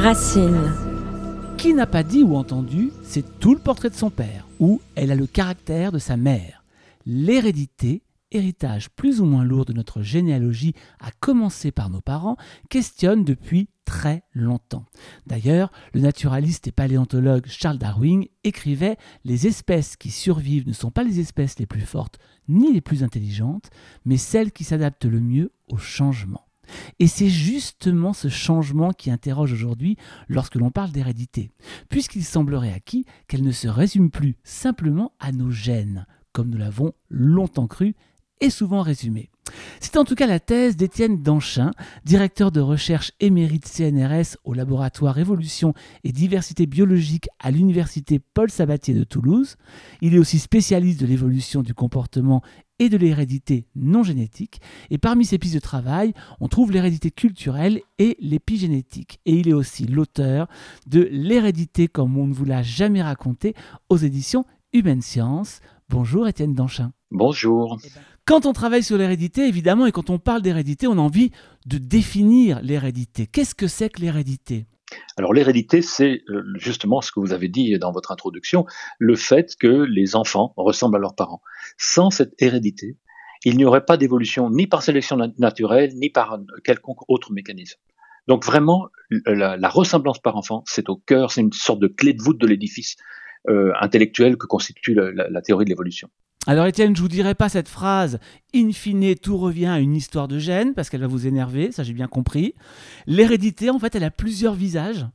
Racine. Qui n'a pas dit ou entendu c'est tout le portrait de son père ou elle a le caractère de sa mère L'hérédité, héritage plus ou moins lourd de notre généalogie, à commencer par nos parents, questionne depuis très longtemps. D'ailleurs, le naturaliste et paléontologue Charles Darwin écrivait Les espèces qui survivent ne sont pas les espèces les plus fortes ni les plus intelligentes, mais celles qui s'adaptent le mieux au changement. Et c'est justement ce changement qui interroge aujourd'hui lorsque l'on parle d'hérédité, puisqu'il semblerait acquis qu'elle ne se résume plus simplement à nos gènes, comme nous l'avons longtemps cru et souvent résumé. C'est en tout cas la thèse d'Étienne Danchin, directeur de recherche émérite CNRS au laboratoire Évolution et Diversité biologique à l'université Paul Sabatier de Toulouse. Il est aussi spécialiste de l'évolution du comportement et de l'hérédité non génétique. Et parmi ses pistes de travail, on trouve l'hérédité culturelle et l'épigénétique. Et il est aussi l'auteur de L'hérédité comme on ne vous l'a jamais raconté aux éditions Humaine Science. Bonjour Étienne Danchin. Bonjour. Quand on travaille sur l'hérédité, évidemment, et quand on parle d'hérédité, on a envie de définir l'hérédité. Qu'est-ce que c'est que l'hérédité? Alors l'hérédité, c'est euh, justement ce que vous avez dit dans votre introduction, le fait que les enfants ressemblent à leurs parents. Sans cette hérédité, il n'y aurait pas d'évolution ni par sélection naturelle, ni par quelconque autre mécanisme. Donc vraiment, la, ressemblance par enfant, c'est au cœur, c'est une sorte de clé de voûte de l'édifice euh, intellectuel que constitue la théorie de l'évolution. Alors Étienne, je vous dirai pas cette phrase in fine tout revient à une histoire de gène parce qu'elle va vous énerver, ça j'ai bien compris. L'hérédité en fait, elle a plusieurs visages.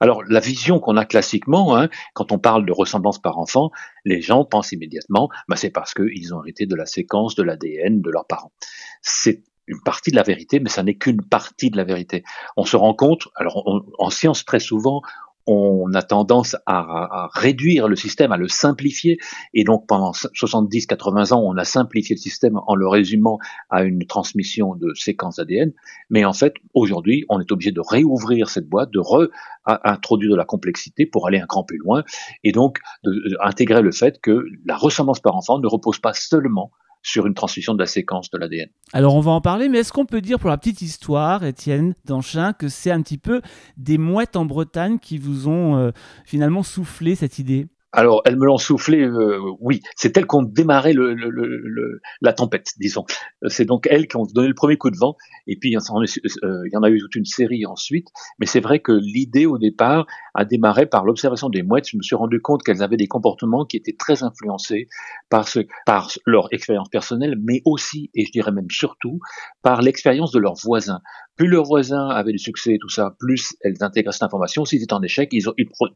Alors la vision qu'on a classiquement, hein, quand on parle de ressemblance par enfant, les gens pensent immédiatement, bah, c'est parce qu'ils ont hérité de la séquence de l'ADN de leurs parents. C'est une partie de la vérité, mais ça n'est qu'une partie de la vérité. On se rend compte, alors en science très souvent, on a tendance à, réduire le système, à le simplifier. Et donc pendant 70-80 ans, on a simplifié le système en le résumant à une transmission de séquences ADN. Mais en fait, aujourd'hui, on est obligé de réouvrir cette boîte, de réintroduire de la complexité pour aller un cran plus loin. Et donc d'intégrer le fait que la ressemblance par enfant ne repose pas seulement sur une transmission de la séquence de l'ADN. Alors on va en parler, mais est-ce qu'on peut dire pour la petite histoire, Étienne Danchin, que c'est un petit peu des mouettes en Bretagne qui vous ont euh, finalement soufflé cette idée? Alors, elles me l'ont soufflé, euh, oui. C'est elles qui ont démarré le, la tempête, disons. C'est donc elles qui ont donné le premier coup de vent. Et puis, il y en euh, a eu toute une série ensuite. Mais c'est vrai que l'idée, au départ, a démarré par l'observation des mouettes. Je me suis rendu compte qu'elles avaient des comportements qui étaient très influencés par, ce, par leur expérience personnelle, mais aussi, et je dirais même surtout, par l'expérience de leurs voisins plus leurs voisins avaient du succès et tout ça, plus elles intégraient cette information. S'ils étaient en échec, ils,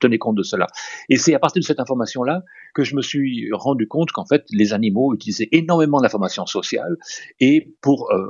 tenaient compte de cela. Et c'est à partir de cette information-là que je me suis rendu compte qu'en fait, les animaux utilisaient énormément d'informations sociales et pour, euh,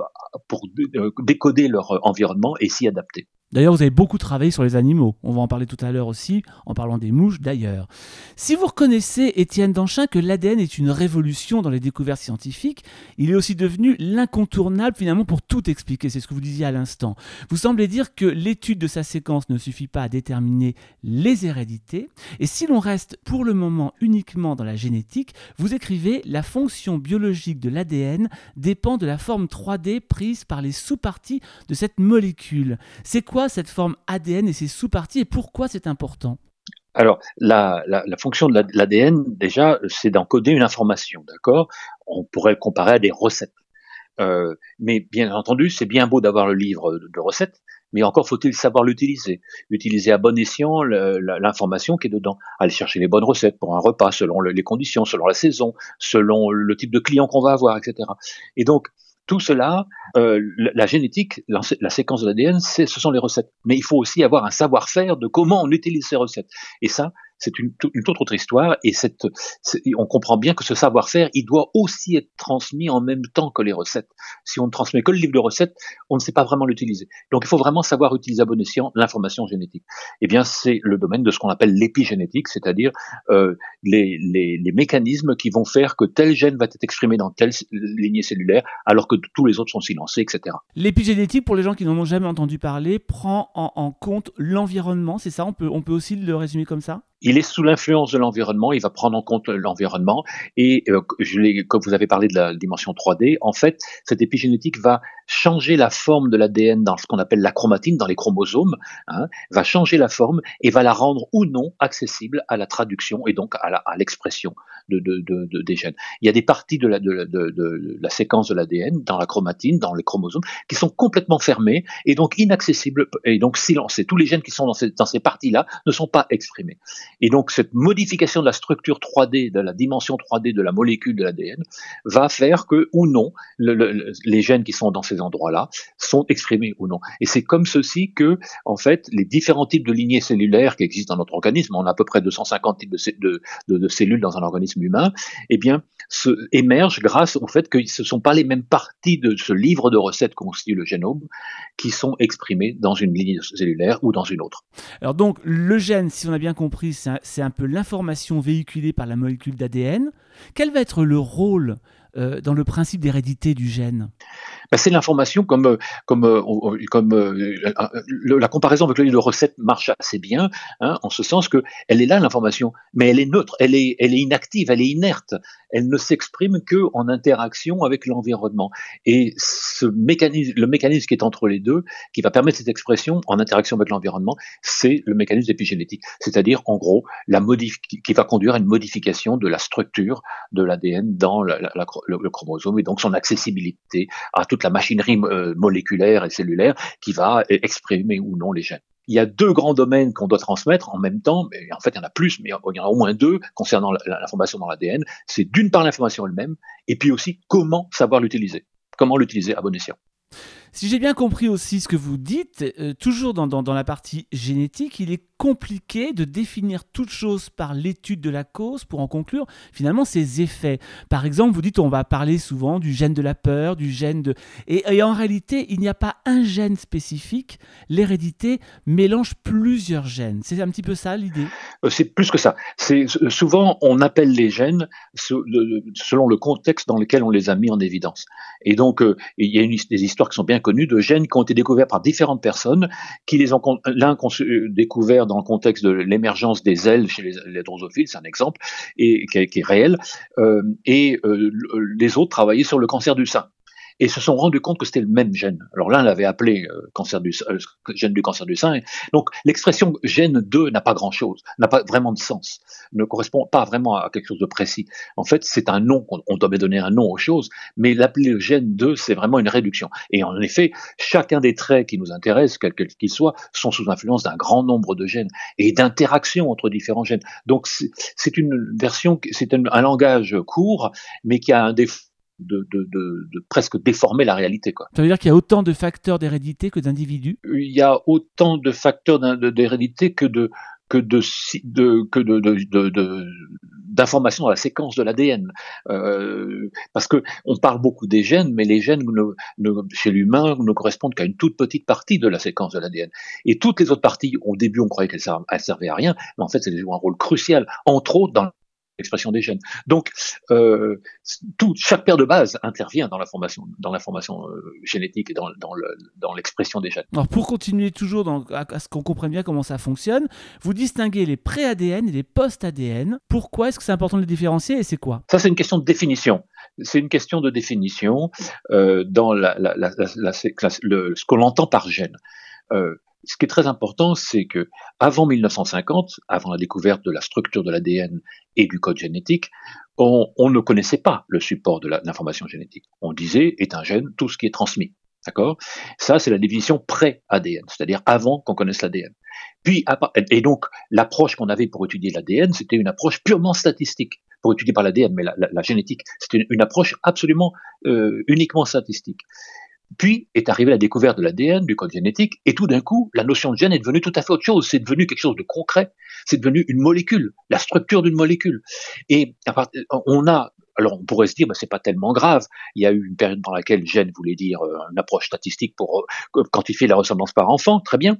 euh, décoder leur environnement et s'y adapter. D'ailleurs, vous avez beaucoup travaillé sur les animaux. On va en parler tout à l'heure aussi, en parlant des mouches d'ailleurs. Si vous reconnaissez, Étienne Danchin, que l'ADN est une révolution dans les découvertes scientifiques, il est aussi devenu l'incontournable finalement pour tout expliquer. C'est ce que vous disiez à l'instant. Vous semblez dire que l'étude de sa séquence ne suffit pas à déterminer les hérédités. Et si l'on reste pour le moment uniquement dans la génétique, vous écrivez la fonction biologique de l'ADN dépend de la forme 3D prise par les sous-parties de cette molécule. C'est quoi cette forme ADN et ses sous-parties et pourquoi c'est important? Alors, la, fonction de l'ADN, déjà, c'est d'encoder une information, d'accord? On pourrait le comparer à des recettes. Euh, mais bien entendu, c'est bien beau d'avoir le livre de, recettes, mais encore faut-il savoir l'utiliser. Utiliser à bon escient l'information qui est dedans. Aller chercher les bonnes recettes pour un repas, selon les conditions, selon la saison, selon le type de client qu'on va avoir, etc. Et donc, tout cela, euh, la, génétique, la, séquence de l'ADN, ce sont les recettes. Mais il faut aussi avoir un savoir-faire de comment on utilise ces recettes. Et ça, c'est une, une, toute autre histoire. Et on comprend bien que ce savoir-faire, il doit aussi être transmis en même temps que les recettes. Si on ne transmet que le livre de recettes, on ne sait pas vraiment l'utiliser. Donc il faut vraiment savoir utiliser à bon escient l'information génétique. Eh bien, c'est le domaine de ce qu'on appelle l'épigénétique, c'est-à-dire euh, les, les, les, mécanismes qui vont faire que tel gène va être exprimé dans telle lignée cellulaire, alors que tous les autres sont silencés, etc. L'épigénétique, pour les gens qui n'en ont jamais entendu parler, prend en, en compte l'environnement, c'est ça? On peut, on peut aussi le résumer comme ça? Il est sous l'influence de l'environnement, il va prendre en compte l'environnement. Et euh, comme vous avez parlé de la dimension 3D, en fait, cette épigénétique va changer la forme de l'ADN dans ce qu'on appelle la chromatine, dans les chromosomes, hein, va changer la forme et va la rendre ou non accessible à la traduction et donc à l'expression de, de, de, des gènes. Il y a des parties de la, séquence de l'ADN dans la chromatine, dans les chromosomes, qui sont complètement fermées et donc inaccessibles et donc silencées. Tous les gènes qui sont dans ces, parties-là ne sont pas exprimés. Et donc cette modification de la structure 3D, de la dimension 3D de la molécule de l'ADN, va faire que ou non le, les gènes qui sont dans ces endroits-là sont exprimés ou non. Et c'est comme ceci que, en fait, les différents types de lignées cellulaires qui existent dans notre organisme, on a à peu près 250 types de cellules dans un organisme humain, eh bien, émergent grâce au fait que ce ne sont pas les mêmes parties de ce livre de recettes constitue le génome qui sont exprimées dans une ligne cellulaire ou dans une autre. Alors donc, le gène, si on a bien compris, c'est un, peu l'information véhiculée par la molécule d'ADN. Quel va être le rôle euh, dans le principe d'hérédité du gène? C'est l'information comme euh, comme euh, comme euh, la comparaison avec le livre de recettes marche assez bien, hein, en ce sens que elle est là l'information, mais elle est neutre, elle est elle est inactive, elle est inerte, elle ne s'exprime que en interaction avec l'environnement. Et ce mécanisme, le mécanisme qui est entre les deux, qui va permettre cette expression en interaction avec l'environnement, c'est le mécanisme épigénétique, c'est-à-dire en gros la qui va conduire à une modification de la structure de l'ADN dans la, le, le, chromosome et donc son accessibilité à toute la machinerie euh, moléculaire et cellulaire qui va exprimer ou non les gènes. Il y a deux grands domaines qu'on doit transmettre en même temps, mais en fait il y en a plus, mais il y en a au moins deux concernant l'information dans l'ADN. C'est d'une part l'information elle-même, et puis aussi comment savoir l'utiliser, comment l'utiliser à bon escient. Si j'ai bien compris aussi ce que vous dites, euh, toujours dans, la partie génétique, il est compliqué de définir toute chose par l'étude de la cause pour en conclure finalement ses effets. Par exemple, vous dites on va parler souvent du gène de la peur, du gène de... Et, en réalité, il n'y a pas un gène spécifique. L'hérédité mélange plusieurs gènes. C'est un petit peu ça l'idée? Euh, C'est plus que ça. C'est Souvent, on appelle les gènes selon le contexte dans lequel on les a mis en évidence. Et donc, euh, il y a des histoires qui sont bien connues de gènes qui ont été découverts par différentes personnes, qui les ont l'un découvert le contexte de l'émergence des ailes chez les, drosophiles, c'est un exemple, et qui est, réel, euh, et euh, les autres travaillaient sur le cancer du sein et se sont rendus compte que c'était le même gène. Alors l'un l'avait appelé euh, cancer du, euh, gène du cancer du sein. Donc l'expression gène 2 n'a pas grand-chose, n'a pas vraiment de sens, ne correspond pas vraiment à quelque chose de précis. En fait, c'est un nom, on doit donner un nom aux choses, mais l'appeler gène 2, c'est vraiment une réduction. Et en effet, chacun des traits qui nous intéressent, quels qu'ils soient, sont sous influence d'un grand nombre de gènes et d'interactions entre différents gènes. Donc c'est une version, c'est un langage court, mais qui a un défaut de, de, presque déformer la réalité. Quoi. Ça veut dire qu'il y a autant de facteurs d'hérédité que d'individus? Il y a autant de facteurs d'hérédité que de que de, de que de, d'informations dans la séquence de l'ADN, euh, parce que on parle beaucoup des gènes, mais les gènes chez l'humain ne correspondent qu'à une toute petite partie de la séquence de l'ADN. Et toutes les autres parties, au début, on croyait qu'elles servaient à rien, mais en fait, elles jouent un rôle crucial, entre autres dans l'expression des gènes. Donc, euh, tout, chaque paire de bases intervient dans la formation, dans l'information euh, génétique et dans, dans, l'expression des gènes. Alors, pour continuer toujours dans, à, ce qu'on comprenne bien comment ça fonctionne, vous distinguez les pré-ADN et les post-ADN. Pourquoi est-ce que c'est important de les différencier et c'est quoi? Ça, c'est une question de définition. C'est une question de définition euh, dans la, le, ce qu'on entend par gène. Ce qui est très important, c'est que avant 1950, avant la découverte de la structure de l'ADN et du code génétique, on, ne connaissait pas le support de l'information génétique. On disait est un gène tout ce qui est transmis. D'accord? Ça, c'est la définition pré-ADN, c'est-à-dire avant qu'on connaisse l'ADN. Puis, et donc, l'approche qu'on avait pour étudier l'ADN, c'était une approche purement statistique pour étudier par l'ADN, mais la, génétique, c'était une, approche absolument euh, uniquement statistique. Puis est arrivée la découverte de l'ADN, du code génétique, et tout d'un coup, la notion de gène est devenue tout à fait autre chose. C'est devenu quelque chose de concret. C'est devenu une molécule, la structure d'une molécule. Et on a alors on pourrait se dire, bah, c'est pas tellement grave. Il y a eu une période dans laquelle gène voulait dire euh, une approche statistique pour euh, quantifier la ressemblance par enfant, très bien.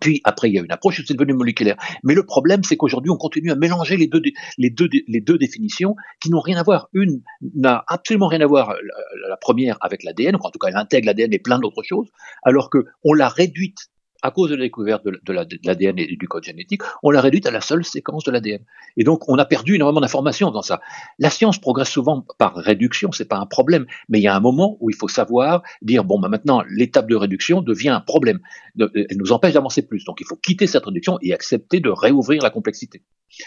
Puis après, il y a une approche, c'est devenu moléculaire. Mais le problème, c'est qu'aujourd'hui, on continue à mélanger les deux, définitions qui n'ont rien à voir. Une n'a absolument rien à voir, la, première, avec l'ADN, en tout cas, elle intègre l'ADN et plein d'autres choses, alors qu'on l'a réduite à cause de la découverte de, l'ADN et du code génétique, on l'a réduite à la seule séquence de l'ADN. Et donc, on a perdu énormément d'informations dans ça. La science progresse souvent par réduction, c'est pas un problème, mais il y a un moment où il faut savoir dire bon, bah maintenant, l'étape de réduction devient un problème, elle nous empêche d'avancer plus. Donc, il faut quitter cette réduction et accepter de réouvrir la complexité.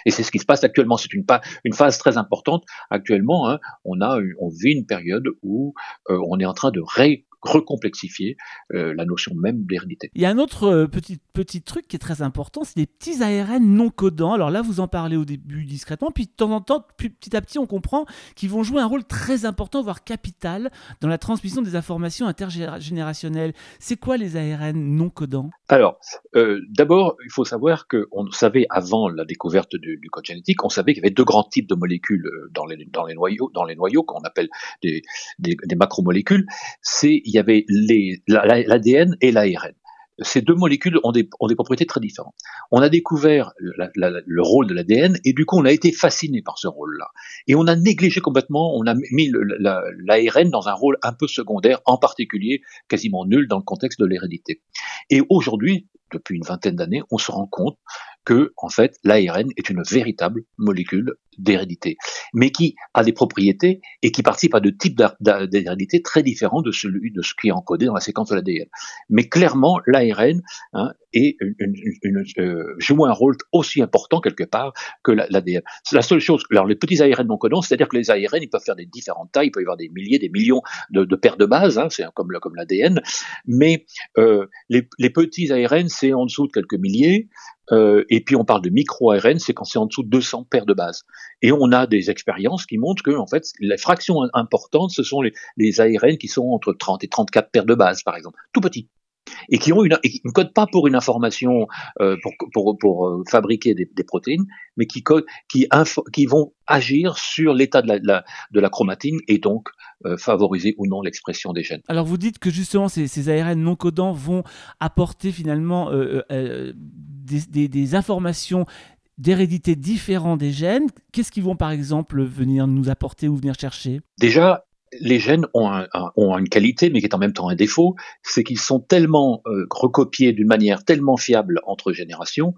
Et c'est ce qui se passe actuellement. C'est une, une, phase très importante. Actuellement, hein, on a, on vit une période où euh, on est en train de ré recomplexifier euh, la notion même d'hérédité. Il y a un autre euh, petit, petit truc qui est très important, c'est les petits ARN non codants. Alors là, vous en parlez au début discrètement, puis de temps en temps, petit à petit, on comprend qu'ils vont jouer un rôle très important, voire capital, dans la transmission des informations intergénérationnelles. C'est quoi les ARN non codants? Alors, euh, d'abord, il faut savoir qu'on savait avant la découverte du, code génétique, on savait qu'il y avait deux grands types de molécules dans les, dans les noyaux, dans les noyaux qu'on appelle des, des, des macromolécules. C'est il y avait l'ADN et l'ARN. Ces deux molécules ont des, propriétés très différentes. On a découvert le rôle de l'ADN et du coup on a été fasciné par ce rôle-là. Et on a négligé complètement, on a mis l'ARN dans un rôle un peu secondaire, en particulier quasiment nul dans le contexte de l'hérédité. Et aujourd'hui, depuis une vingtaine d'années, on se rend compte que, en fait, l'ARN est une véritable molécule d'hérédité, mais qui a des propriétés et qui participe à de types d'hérédité très différents de celui de ce qui est encodé dans la séquence de l'ADN. Mais clairement, l'ARN hein, euh, joue un rôle aussi important quelque part que l'ADN. C'est la seule chose. Alors les petits ARN non codants, c'est-à-dire que les ARN, ils peuvent faire des différentes tailles, il peut y avoir des milliers, des millions de, paires de bases, hein, c'est comme, comme l'ADN, mais euh, les, les petits ARN, c'est en dessous de quelques milliers. Euh, et puis on parle de micro-ARN, c'est quand c'est en dessous de 200 paires de bases. Et on a des expériences qui montrent que en fait, les fractions importantes, ce sont les, ARN qui sont entre 30 et 34 paires de bases, par exemple, tout petits et qui ont une, ne codent pas pour une information euh, pour, pour, euh, fabriquer des, protéines, mais qui codent, qui, qui vont agir sur l'état de la, de la, chromatine et donc euh, favoriser ou non l'expression des gènes. Alors vous dites que justement ces, ces ARN non codants vont apporter finalement des informations d'hérédité différentes des gènes. Qu'est-ce qu'ils vont par exemple venir nous apporter ou venir chercher? Déjà, les gènes ont, une qualité, mais qui est en même temps un défaut, c'est qu'ils sont tellement euh, recopiés d'une manière tellement fiable entre générations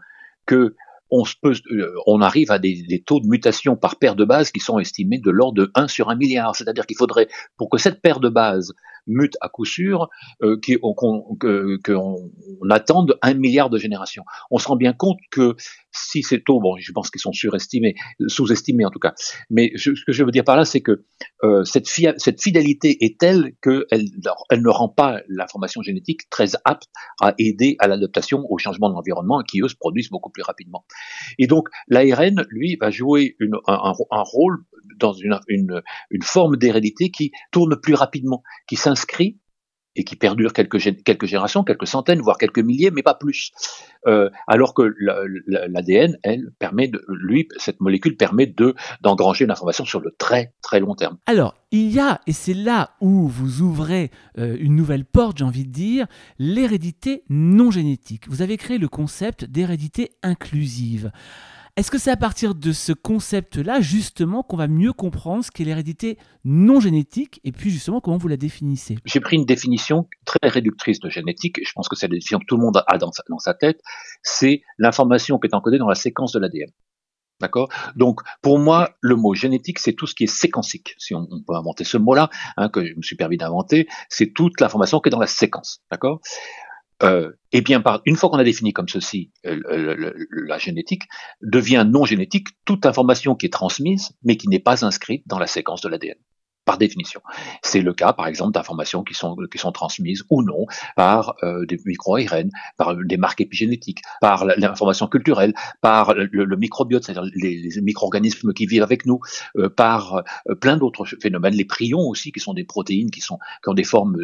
que on, euh, arrive à des, des, taux de mutation par paire de bases qui sont estimés de l'ordre de 1 sur 1 milliard. C'est-à-dire qu'il faudrait, pour que cette paire de bases mute à coup sûr, euh, qu'on attende un milliard de générations. On se rend bien compte que si ces taux, bon, je pense qu'ils sont surestimés, sous-estimés en tout cas, mais ce que je veux dire par là, c'est que euh, cette, fidélité est telle qu'elle elle ne rend pas l'information génétique très apte à aider à l'adaptation au changement de l'environnement qui, eux, se produisent beaucoup plus rapidement. Et donc, l'ARN, lui, va jouer un, rôle dans une forme d'hérédité qui tourne plus rapidement, qui s'inscrit et qui perdure quelques, quelques générations, quelques centaines, voire quelques milliers, mais pas plus. Euh, alors que l'ADN, elle, permet lui, cette molécule permet de d'engranger une information sur le très très long terme. Alors, il y a, et c'est là où vous ouvrez euh, une nouvelle porte, j'ai envie de dire, l'hérédité non génétique. Vous avez créé le concept d'hérédité inclusive. Est-ce que c'est à partir de ce concept-là, justement, qu'on va mieux comprendre ce qu'est l'hérédité non génétique et puis, justement, comment vous la définissez? J'ai pris une définition très réductrice de génétique, je pense que c'est la définition que tout le monde a dans sa, tête, c'est l'information qui est encodée dans la séquence de l'ADN. D'accord? Donc, pour moi, le mot génétique, c'est tout ce qui est séquencique, si on, peut inventer ce mot-là, hein, que je me suis permis d'inventer, c'est toute l'information qui est dans la séquence. D'accord? Euh, et bien, par, une fois qu'on a défini comme ceci euh, la génétique, devient non génétique toute information qui est transmise, mais qui n'est pas inscrite dans la séquence de l'ADN par définition. C'est le cas, par exemple, d'informations qui sont, qui sont transmises ou non par euh, des micro-ARN, par des marques épigénétiques, par l'information culturelle, par le, microbiote, c'est-à-dire les, micro-organismes qui vivent avec nous, euh, par euh, plein d'autres phénomènes, les prions aussi, qui sont des protéines qui, sont, qui ont des formes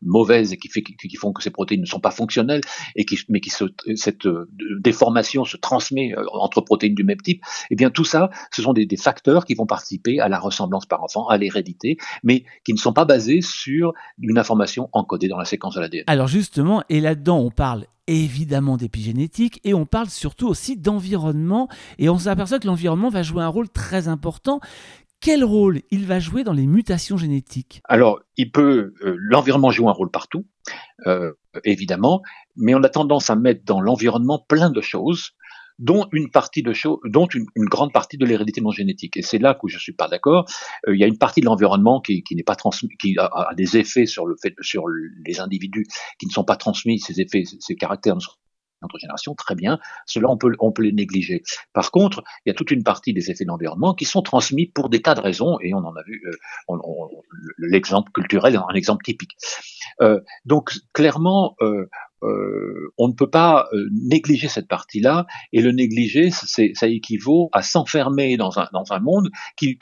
mauvaises et qui, fait, qui, font que ces protéines ne sont pas fonctionnelles, et qui, mais qui se, cette déformation se transmet entre protéines du même type. Eh bien, tout ça, ce sont des, des facteurs qui vont participer à la ressemblance par enfant, à l'hérédité mais qui ne sont pas basés sur une information encodée dans la séquence de l'ADN. Alors justement, et là-dedans, on parle évidemment d'épigénétique et on parle surtout aussi d'environnement. Et on s'aperçoit que l'environnement va jouer un rôle très important. Quel rôle il va jouer dans les mutations génétiques? Alors, il peut, euh, l'environnement joue un rôle partout, euh, évidemment, mais on a tendance à mettre dans l'environnement plein de choses dont une partie de choses, dont une, grande partie de l'hérédité non génétique. Et c'est là que je suis pas d'accord. Euh, il y a une partie de l'environnement qui, qui n'est pas transmis, qui a, des effets sur le fait, sur les individus qui ne sont pas transmis. Ces effets, ces caractères ne sont notre génération, très bien, cela on peut, on peut les négliger. Par contre, il y a toute une partie des effets d'environnement qui sont transmis pour des tas de raisons, et on en a vu euh, l'exemple culturel, un exemple typique. Euh, donc clairement, euh, euh, on ne peut pas euh, négliger cette partie-là, et le négliger, ça équivaut à s'enfermer dans un, dans un monde qui,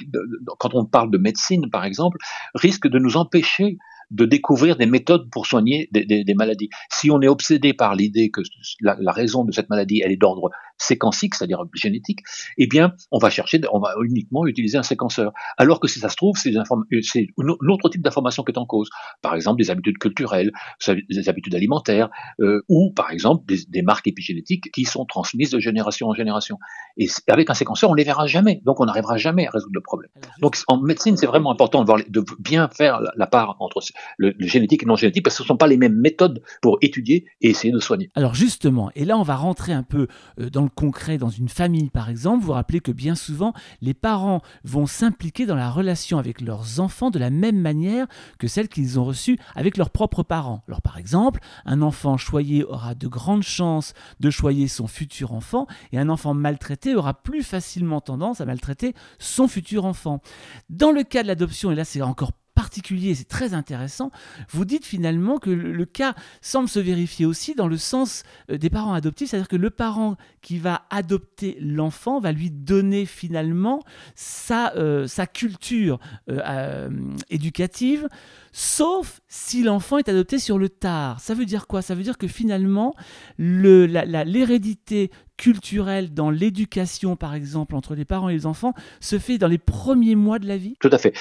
quand on parle de médecine par exemple, risque de nous empêcher de découvrir des méthodes pour soigner des, des, maladies. Si on est obsédé par l'idée que la, la, raison de cette maladie, elle est d'ordre séquencique, c'est-à-dire génétique, eh bien, on va chercher, on va uniquement utiliser un séquenceur. Alors que si ça se trouve, c'est un autre type d'information qui est en cause. Par exemple, des habitudes culturelles, des habitudes alimentaires, euh, ou par exemple des, des, marques épigénétiques qui sont transmises de génération en génération. Et avec un séquenceur, on les verra jamais. Donc, on n'arrivera jamais à résoudre le problème. Donc, en médecine, c'est vraiment important de, voir, de bien faire la, part entre le, génétique et non génétique, parce que ce ne sont pas les mêmes méthodes pour étudier et essayer de soigner. Alors justement, et là on va rentrer un peu euh, dans le concret, dans une famille par exemple, vous rappelez que bien souvent, les parents vont s'impliquer dans la relation avec leurs enfants de la même manière que celle qu'ils ont reçue avec leurs propres parents. Alors par exemple, un enfant choyé aura de grandes chances de choyer son futur enfant, et un enfant maltraité aura plus facilement tendance à maltraiter son futur enfant. Dans le cas de l'adoption, et là c'est encore particulier, c'est très intéressant, vous dites finalement que le, cas semble se vérifier aussi dans le sens euh, des parents adoptifs, c'est-à-dire que le parent qui va adopter l'enfant va lui donner finalement sa, euh, culture euh, éducative, sauf si l'enfant est adopté sur le tard. Ça veut dire quoi? Ça veut dire que finalement, l'hérédité culturelle dans l'éducation, par exemple, entre les parents et les enfants, se fait dans les premiers mois de la vie? Tout à fait.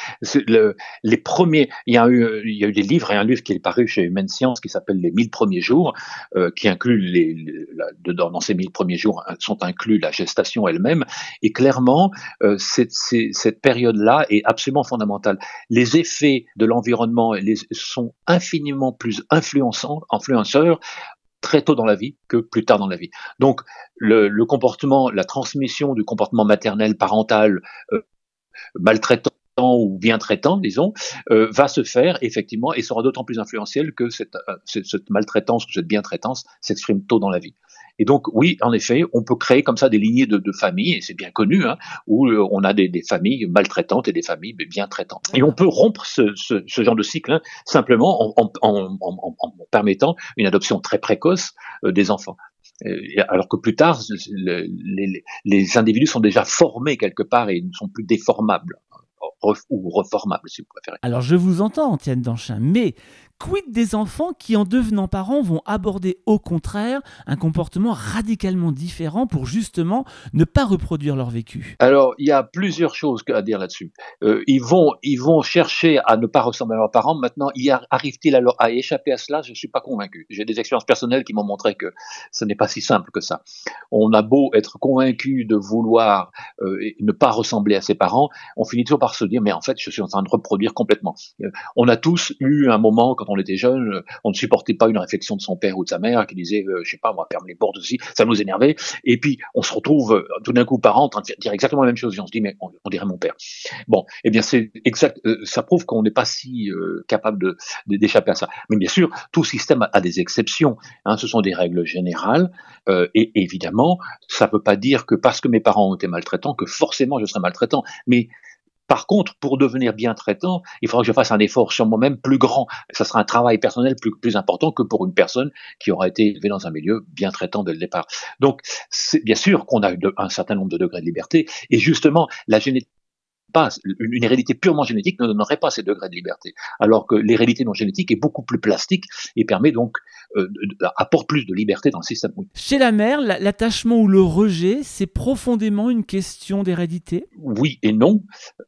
Le, les premiers, il y, a eu, il y a des livres, un livre qui est paru chez Humaine Science qui s'appelle Les 1000 premiers jours, euh, qui inclut, les, dans ces 1000 premiers jours, sont inclus la gestation elle-même, et clairement, euh, cette période-là est absolument fondamentale. Les effets de l'environnement sont infiniment plus influençants, influenceurs très tôt dans la vie que plus tard dans la vie. Donc le, comportement, la transmission du comportement maternel, parental, euh, maltraitant ou bien traitant, disons, euh, va se faire effectivement et sera d'autant plus influentiel que cette, euh, cette maltraitance ou cette bien-traitance s'exprime tôt dans la vie. Et donc, oui, en effet, on peut créer comme ça des lignées de, de familles, et c'est bien connu, hein, où euh, on a des, des, familles maltraitantes et des familles bien traitantes. Et on peut rompre ce, ce, ce genre de cycle hein, simplement en, en, en, en, permettant une adoption très précoce euh, des enfants. Alors que plus tard, les, les, individus sont déjà formés quelque part et ne sont plus déformables ou reformables, si vous préférez. Alors je vous entends, Antienne Danchin, mais Quid des enfants qui, en devenant parents, vont aborder au contraire un comportement radicalement différent pour justement ne pas reproduire leur vécu? Alors, il y a plusieurs choses à dire là-dessus. Euh, ils, vont, ils vont chercher à ne pas ressembler à leurs parents. Maintenant, arrive-t-il alors à échapper à cela? Je ne suis pas convaincu. J'ai des expériences personnelles qui m'ont montré que ce n'est pas si simple que ça. On a beau être convaincu de vouloir euh, ne pas ressembler à ses parents, on finit toujours par se dire, mais en fait, je suis en train de reproduire complètement. Euh, on a tous eu un moment quand on était jeune, euh, on ne supportait pas une réflexion de son père ou de sa mère qui disait, euh, je sais pas, on va fermer les portes aussi, ça nous énervait. Et puis on se retrouve euh, tout d'un coup parents en train de dire exactement la même chose et on se dit, mais on, dirait mon père. Bon, eh bien c'est exact, ça prouve qu'on n'est pas si capable d'échapper à ça. Mais bien sûr, tout système a, des exceptions. Hein, ce sont des règles générales et évidemment, ça ne veut pas dire que parce que mes parents ont été maltraitants que forcément je serai maltraitant. Mais par contre, pour devenir bien traitant, il faudra que je fasse un effort sur moi-même plus grand. Ça sera un travail personnel plus, important que pour une personne qui aura été élevée dans un milieu bien traitant dès le départ. Donc, c'est bien sûr qu'on a un certain nombre de degrés de liberté, et justement, la génétique pas, une, hérédité purement génétique ne donnerait pas ces degrés de liberté, alors que l'hérédité non génétique est beaucoup plus plastique et permet donc euh, apporte plus de liberté dans le système. Chez la mère, l'attachement ou le rejet, c'est profondément une question d'hérédité? Oui et non.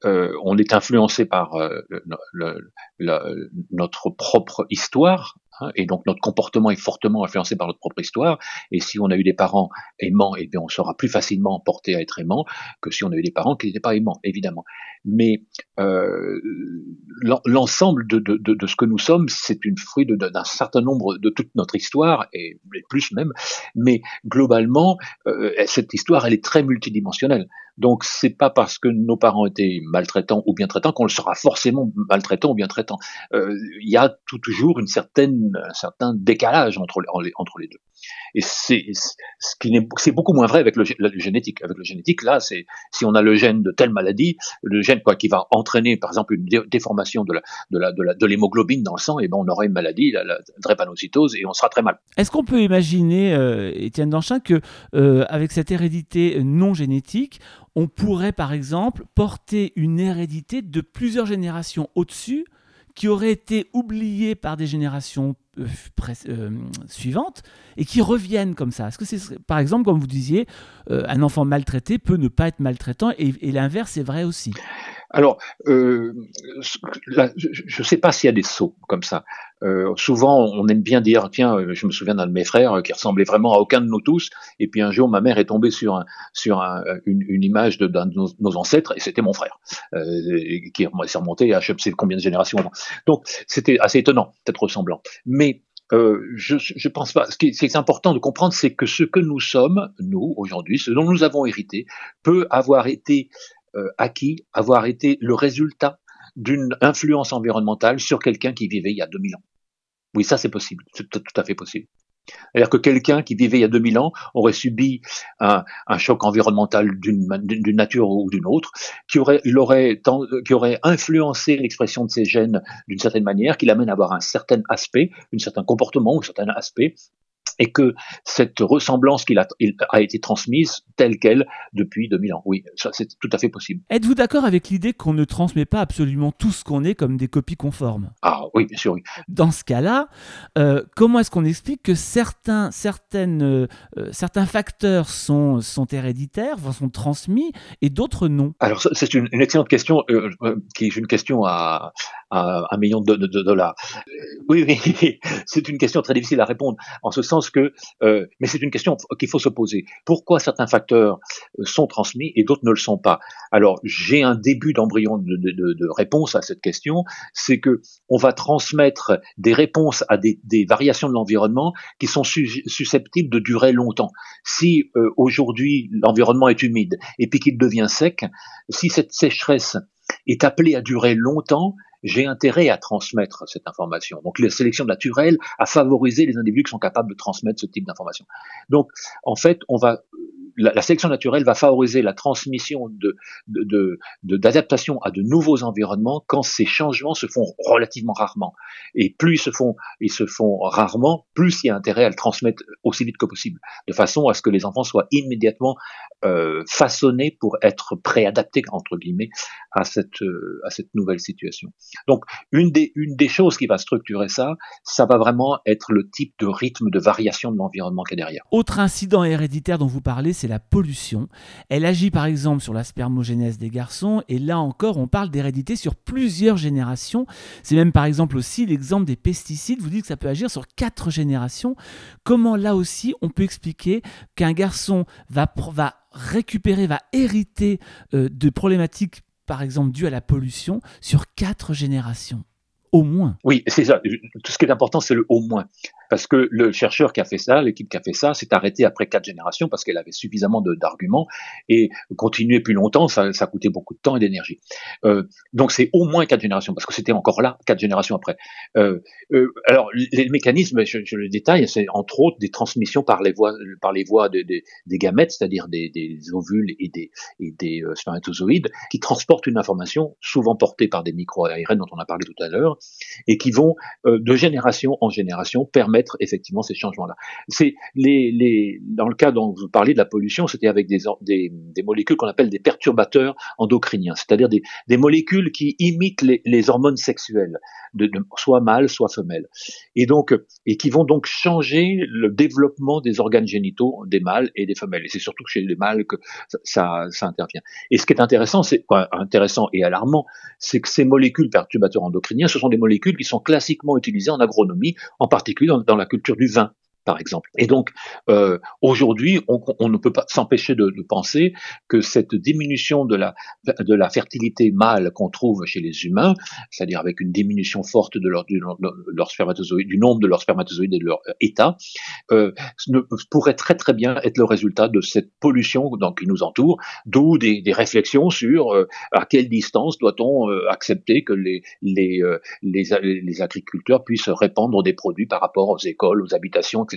Euh, on est influencé par euh, notre propre histoire Hein, et donc notre comportement est fortement influencé par notre propre histoire. Et si on a eu des parents aimants, eh bien on sera plus facilement porté à être aimant que si on a eu des parents qui n'étaient pas aimants, évidemment. Mais euh, l'ensemble de, de, de, de, ce que nous sommes, c'est une fruit d'un certain nombre de toute notre histoire et plus même. Mais globalement, euh, cette histoire, elle est très multidimensionnelle. Donc c'est pas parce que nos parents étaient maltraitants ou bien traitants qu'on le sera forcément maltraitant ou bien traitant. Euh, il y a toujours une certaine, un certain décalage entre les, entre les deux. Et c'est ce beaucoup moins vrai avec le, génétique. Avec le génétique, là, c'est si on a le gène de telle maladie, le gène quoi qui va entraîner par exemple une déformation de la de la de l'hémoglobine dans le sang, et ben on aura une maladie, la, la, drépanocytose, et on sera très mal. Est-ce qu'on peut imaginer, euh, Étienne Danchin, que euh, avec cette hérédité non génétique, on pourrait par exemple porter une hérédité de plusieurs générations au-dessus qui auraient été oubliées par des générations euh, euh, suivantes et qui reviennent comme ça. Est-ce que c'est, par exemple, comme vous disiez, euh, un enfant maltraité peut ne pas être maltraitant et, l'inverse est vrai aussi? Alors, je ne sais pas s'il y a des sauts comme ça. Euh, souvent, on aime bien dire, tiens, euh, je me souviens d'un de mes frères qui ressemblait vraiment à aucun de nous tous, et puis un jour, ma mère est tombée sur, un, sur un, une, image d'un de, nos, ancêtres, et c'était mon frère, euh, qui s'est remonté à je ne sais combien de générations. Donc, c'était assez étonnant, peut-être ressemblant. Mais euh, je, je pense pas. Ce qui, est important de comprendre, c'est que ce que nous sommes, nous, aujourd'hui, ce dont nous avons hérité, peut avoir été euh, acquis, avoir été le résultat d'une influence environnementale sur quelqu'un qui vivait il y a 2000 ans. Oui, ça c'est possible, c'est tout à fait possible. C'est-à-dire que quelqu'un qui vivait il y a 2000 ans aurait subi un, choc environnemental d'une nature ou d'une autre, qui aurait, qui aurait influencé l'expression de ses gènes d'une certaine manière, qui l'amène à avoir un certain aspect, un certain comportement, un certain aspect, et que cette ressemblance qu'il a, a, été transmise telle qu'elle depuis 2000 ans. Oui, ça c'est tout à fait possible. Êtes-vous d'accord avec l'idée qu'on ne transmet pas absolument tout ce qu'on est comme des copies conformes? Ah oui, bien sûr, oui. Dans ce cas-là, euh, comment est-ce qu'on explique que certains, certaines, euh, certains facteurs sont, sont héréditaires, sont transmis, et d'autres non? Alors c'est une, excellente question, euh, qui est une question à, un million de, dollars. Oui, oui, c'est une question très difficile à répondre, en ce sens que, euh, mais c'est une question qu'il faut se poser. Pourquoi certains facteurs euh, sont transmis et d'autres ne le sont pas? Alors, j'ai un début d'embryon de, réponse à cette question, c'est que on va transmettre des réponses à des, des variations de l'environnement qui sont susceptibles de durer longtemps. Si euh, aujourd'hui l'environnement est humide et puis qu'il devient sec, si cette sécheresse est appelée à durer longtemps, j'ai intérêt à transmettre cette information. Donc la sélection naturelle a favorisé les individus qui sont capables de transmettre ce type d'information. Donc en fait, on va la, sélection naturelle va favoriser la transmission de, d'adaptation à de nouveaux environnements quand ces changements se font relativement rarement. Et plus ils se font, ils se font rarement, plus il y a intérêt à le transmettre aussi vite que possible, de façon à ce que les enfants soient immédiatement euh, façonnés pour être préadaptés entre guillemets à cette euh, à cette nouvelle situation. Donc une des une des choses qui va structurer ça, ça va vraiment être le type de rythme de variation de l'environnement qui est derrière. Autre incident héréditaire dont vous parlez, c'est la pollution. Elle agit par exemple sur la spermogénèse des garçons, et là encore, on parle d'hérédité sur plusieurs générations. C'est même par exemple aussi l'exemple des pesticides. Vous dites que ça peut agir sur quatre générations. Comment là aussi on peut expliquer qu'un garçon va, récupérer, va hériter euh, de problématiques par exemple dues à la pollution sur quatre générations? Au moins. Oui, c'est ça. Tout ce qui est important, c'est le au moins parce que le chercheur qui a fait ça, l'équipe qui a fait ça, s'est arrêté après quatre générations parce qu'elle avait suffisamment d'arguments et continuer plus longtemps, ça, ça coûtait beaucoup de temps et d'énergie. Euh, donc c'est au moins quatre générations parce que c'était encore là quatre générations après. Euh, euh, alors les mécanismes, je, le détaille, c'est entre autres des transmissions par les voies, par les voies de, de, des gamètes, c'est-à-dire des, ovules et des, et des spermatozoïdes, qui transportent une information souvent portée par des micro-ARN dont on a parlé tout à l'heure et qui vont de génération en génération permettre effectivement ces changements-là. C'est dans le cas dont vous parliez de la pollution, c'était avec des, molécules qu'on appelle des perturbateurs endocriniens, c'est-à-dire des, molécules qui imitent les, hormones sexuelles, soit mâles, soit femelles, et donc et qui vont donc changer le développement des organes génitaux des mâles et des femelles. Et c'est surtout chez les mâles que ça intervient. Et ce qui est intéressant, c'est intéressant et alarmant, c'est que ces molécules perturbateurs endocriniens, ce sont des molécules qui sont classiquement utilisées en agronomie, en particulier dans, dans la culture du vin par exemple. Et donc, euh, aujourd'hui, on, on, ne peut pas s'empêcher de, de, penser que cette diminution de la, de la fertilité mâle qu'on trouve chez les humains, c'est-à-dire avec une diminution forte de leur, du, leur spermatozoïdes, du nombre de leurs spermatozoïdes et de leur état, euh, ne, pourrait très très bien être le résultat de cette pollution donc, qui nous entoure, d'où des, des, réflexions sur euh, à quelle distance doit-on euh, accepter que les, les, euh, les, les agriculteurs puissent répandre des produits par rapport aux écoles, aux habitations, etc.,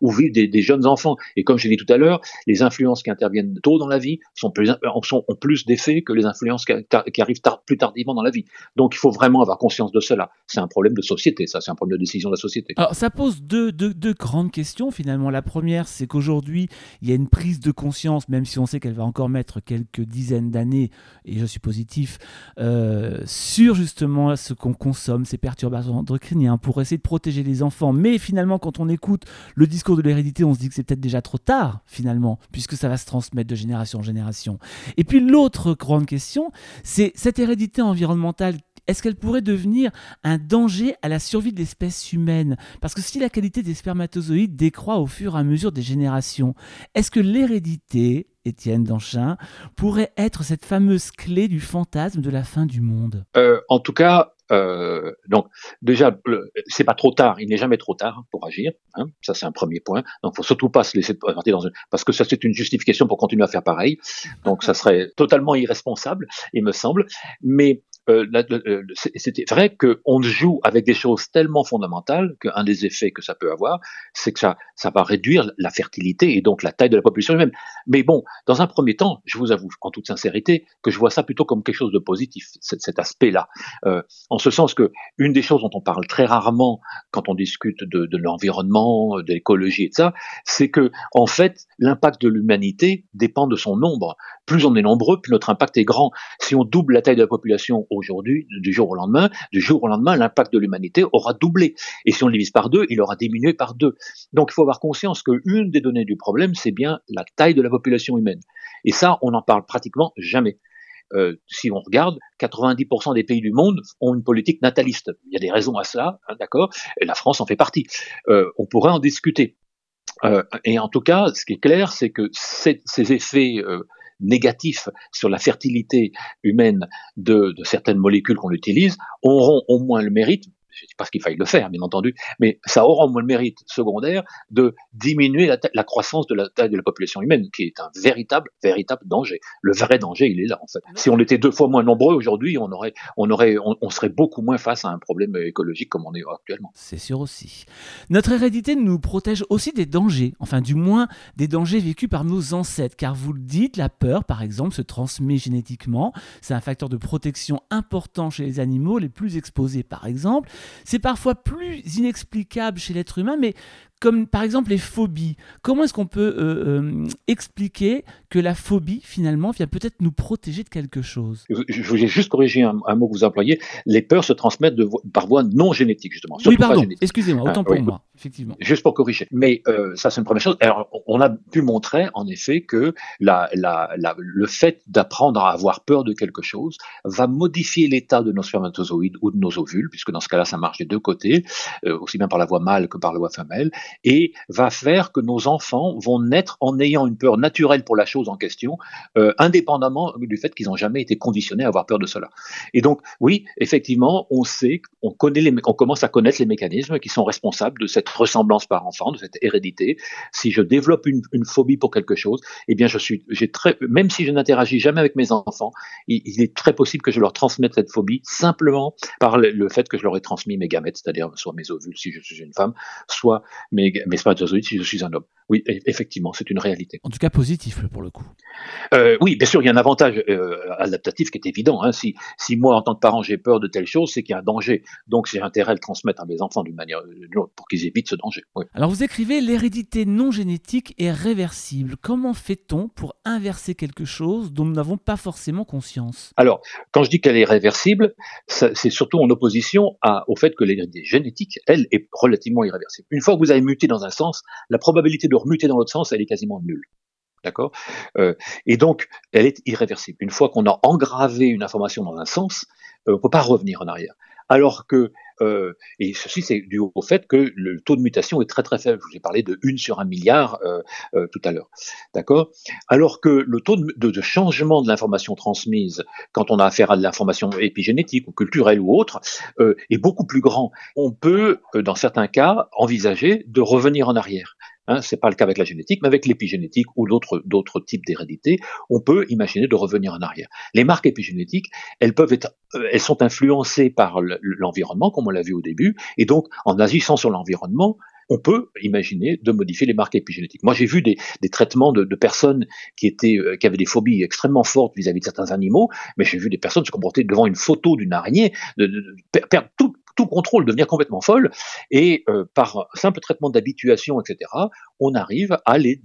où vivent des, des, jeunes enfants. Et comme je l'ai dit tout à l'heure, les influences qui interviennent tôt dans la vie sont plus, ont plus d'effet que les influences qui, arrivent plus tardivement dans la vie. Donc il faut vraiment avoir conscience de cela. C'est un problème de société, ça, c'est un problème de décision de la société. Alors ça pose deux grandes questions finalement. La première, c'est qu'aujourd'hui, il y a une prise de conscience, même si on sait qu'elle va encore mettre quelques dizaines d'années, et je suis positif, euh, sur justement ce qu'on consomme, ces perturbateurs endocriniens, pour essayer de protéger les enfants. Mais finalement, quand on écoute le discours de l'hérédité, on se dit que c'est peut-être déjà trop tard, finalement, puisque ça va se transmettre de génération en génération. Et puis l'autre grande question, c'est cette hérédité environnementale est-ce qu'elle pourrait devenir un danger à la survie de l'espèce humaine? Parce que si la qualité des spermatozoïdes décroît au fur et à mesure des générations, est-ce que l'hérédité, Étienne Danchin, pourrait être cette fameuse clé du fantasme de la fin du monde? Euh, En tout cas, euh, donc déjà, c'est pas trop tard, il n'est jamais trop tard pour agir. Hein, ça c'est un premier point. Donc faut surtout pas se laisser partir dans une, parce que ça c'est une justification pour continuer à faire pareil. Donc ça serait totalement irresponsable, il me semble. Mais euh, c'était vrai qu'on joue avec des choses tellement fondamentales qu'un des effets que ça peut avoir, c'est que ça, va réduire la fertilité et donc la taille de la population elle-même. Mais bon, dans un premier temps, je vous avoue en toute sincérité que je vois ça plutôt comme quelque chose de positif, cet, cet aspect-là, euh, en ce sens que une des choses dont on parle très rarement quand on discute de, de l'environnement, de l'écologie et de ça, c'est que en fait l'impact de l'humanité dépend de son nombre. Plus on est nombreux, plus notre impact est grand. Si on double la taille de la population aujourd'hui, du jour au lendemain, du jour au lendemain, l'impact de l'humanité aura doublé. Et si on le divise par deux, il aura diminué par deux. Donc il faut avoir conscience qu'une des données du problème, c'est bien la taille de la population humaine. Et ça, on n'en parle pratiquement jamais. Euh, si on regarde, 90% des pays du monde ont une politique nataliste. Il y a des raisons à cela, hein, d'accord? La France en fait partie. Euh, on pourrait en discuter. Euh, et en tout cas, ce qui est clair, c'est que ces effets négatifs sur la fertilité humaine de, de certaines molécules qu'on utilise auront au moins le mérite, je ne dis pas qu'il faille le faire, bien entendu, mais ça aura au moins le mérite secondaire de diminuer la, croissance de la taille de la population humaine, qui est un véritable, véritable danger. Le vrai danger, il est là, en fait. Si on était deux fois moins nombreux aujourd'hui, on aurait, on aurait, on, serait beaucoup moins face à un problème écologique comme on est actuellement. C'est sûr aussi. Notre hérédité nous protège aussi des dangers, enfin, du moins, des dangers vécus par nos ancêtres, car vous le dites, la peur, par exemple, se transmet génétiquement. C'est un facteur de protection important chez les animaux les plus exposés, par exemple. C'est parfois plus inexplicable chez l'être humain, mais comme par exemple les phobies. Comment est-ce qu'on peut euh, euh, expliquer que la phobie, finalement, vient peut-être nous protéger de quelque chose? Je, voulais juste corriger un, un, mot que vous employez. Les peurs se transmettent de, par voie non génétique, justement. Oui, pardon, excusez-moi, autant ah, pour oui, moi, effectivement. Juste pour corriger. Mais euh, ça, c'est une première chose. Alors, on a pu montrer, en effet, que la, la, la, le fait d'apprendre à avoir peur de quelque chose va modifier l'état de nos spermatozoïdes ou de nos ovules, puisque dans ce cas-là, ça marche des deux côtés, aussi bien par la voie mâle que par la voie femelle et va faire que nos enfants vont naître en ayant une peur naturelle pour la chose en question, euh, indépendamment du fait qu'ils n'ont jamais été conditionnés à avoir peur de cela. Et donc, oui, effectivement, on sait, on connaît les, on commence à connaître les mécanismes qui sont responsables de cette ressemblance par enfant, de cette hérédité. Si je développe une, une phobie pour quelque chose, eh bien, je suis, j'ai très, même si je n'interagis jamais avec mes enfants, il, est très possible que je leur transmette cette phobie simplement par le fait que je leur ai transmis mes gamètes, c'est-à-dire soit mes ovules si je suis une femme, soit mes mes, mes spermatozoïdes si je suis un homme. Oui, e, effectivement, c'est une réalité. En tout cas, positif pour le coup. Euh, oui, bien sûr, il y a un avantage euh, adaptatif qui est évident. Hein. Si, si moi, en tant que parent, j'ai peur de telle chose, c'est qu'il y a un danger. Donc, j'ai intérêt à le transmettre à mes enfants d'une manière ou d'une autre pour qu'ils évitent ce danger. Alors, vous écrivez l'hérédité non génétique est réversible. Comment fait-on pour inverser quelque chose dont nous n'avons pas forcément conscience? Alors, quand je dis qu'elle est réversible, c'est surtout en opposition à, au fait que l'hérédité génétique, elle, est relativement irréversible. Une fois que vous avez muté dans un sens, la probabilité de remuter dans l'autre sens, elle est quasiment nulle. D'accord? Euh, Et donc, elle est irréversible. Une fois qu'on a engravé une information dans un sens, euh, on ne peut pas revenir en arrière. Alors que, euh, et ceci c'est dû au fait que le taux de mutation est très très faible. Je vous ai parlé de 1 sur 1 milliard tout à l'heure. D'accord? Alors que le taux de, changement de l'information transmise quand on a affaire à de l'information épigénétique ou culturelle ou autre est beaucoup plus grand. On peut, dans certains cas, envisager de revenir en arrière. Hein, c'est pas le cas avec la génétique, mais avec l'épigénétique ou d'autres types d'hérédité, on peut imaginer de revenir en arrière. Les marques épigénétiques, elles peuvent être, euh, elles sont influencées par l'environnement, comme on l'a vu au début, et donc en agissant sur l'environnement, on peut imaginer de modifier les marques épigénétiques. Moi, j'ai vu des, traitements de, personnes euh, qui avaient des phobies extrêmement fortes vis-à-vis de certains animaux, mais j'ai vu des personnes se comporter devant une photo d'une araignée, perdre tout, tout contrôle, devenir complètement folle, et euh, par simple traitement d'habituation, etc., on arrive à, les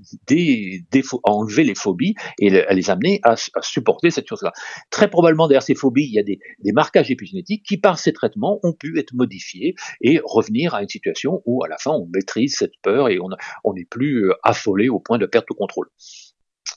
enlever les phobies et à les amener à, supporter cette chose-là. Très probablement derrière ces phobies, il y a des, marquages épigénétiques qui, par ces traitements, ont pu être modifiés et revenir à une situation où, à la fin, on maîtrise cette peur et on n'est plus euh, affolé au point de perdre tout contrôle.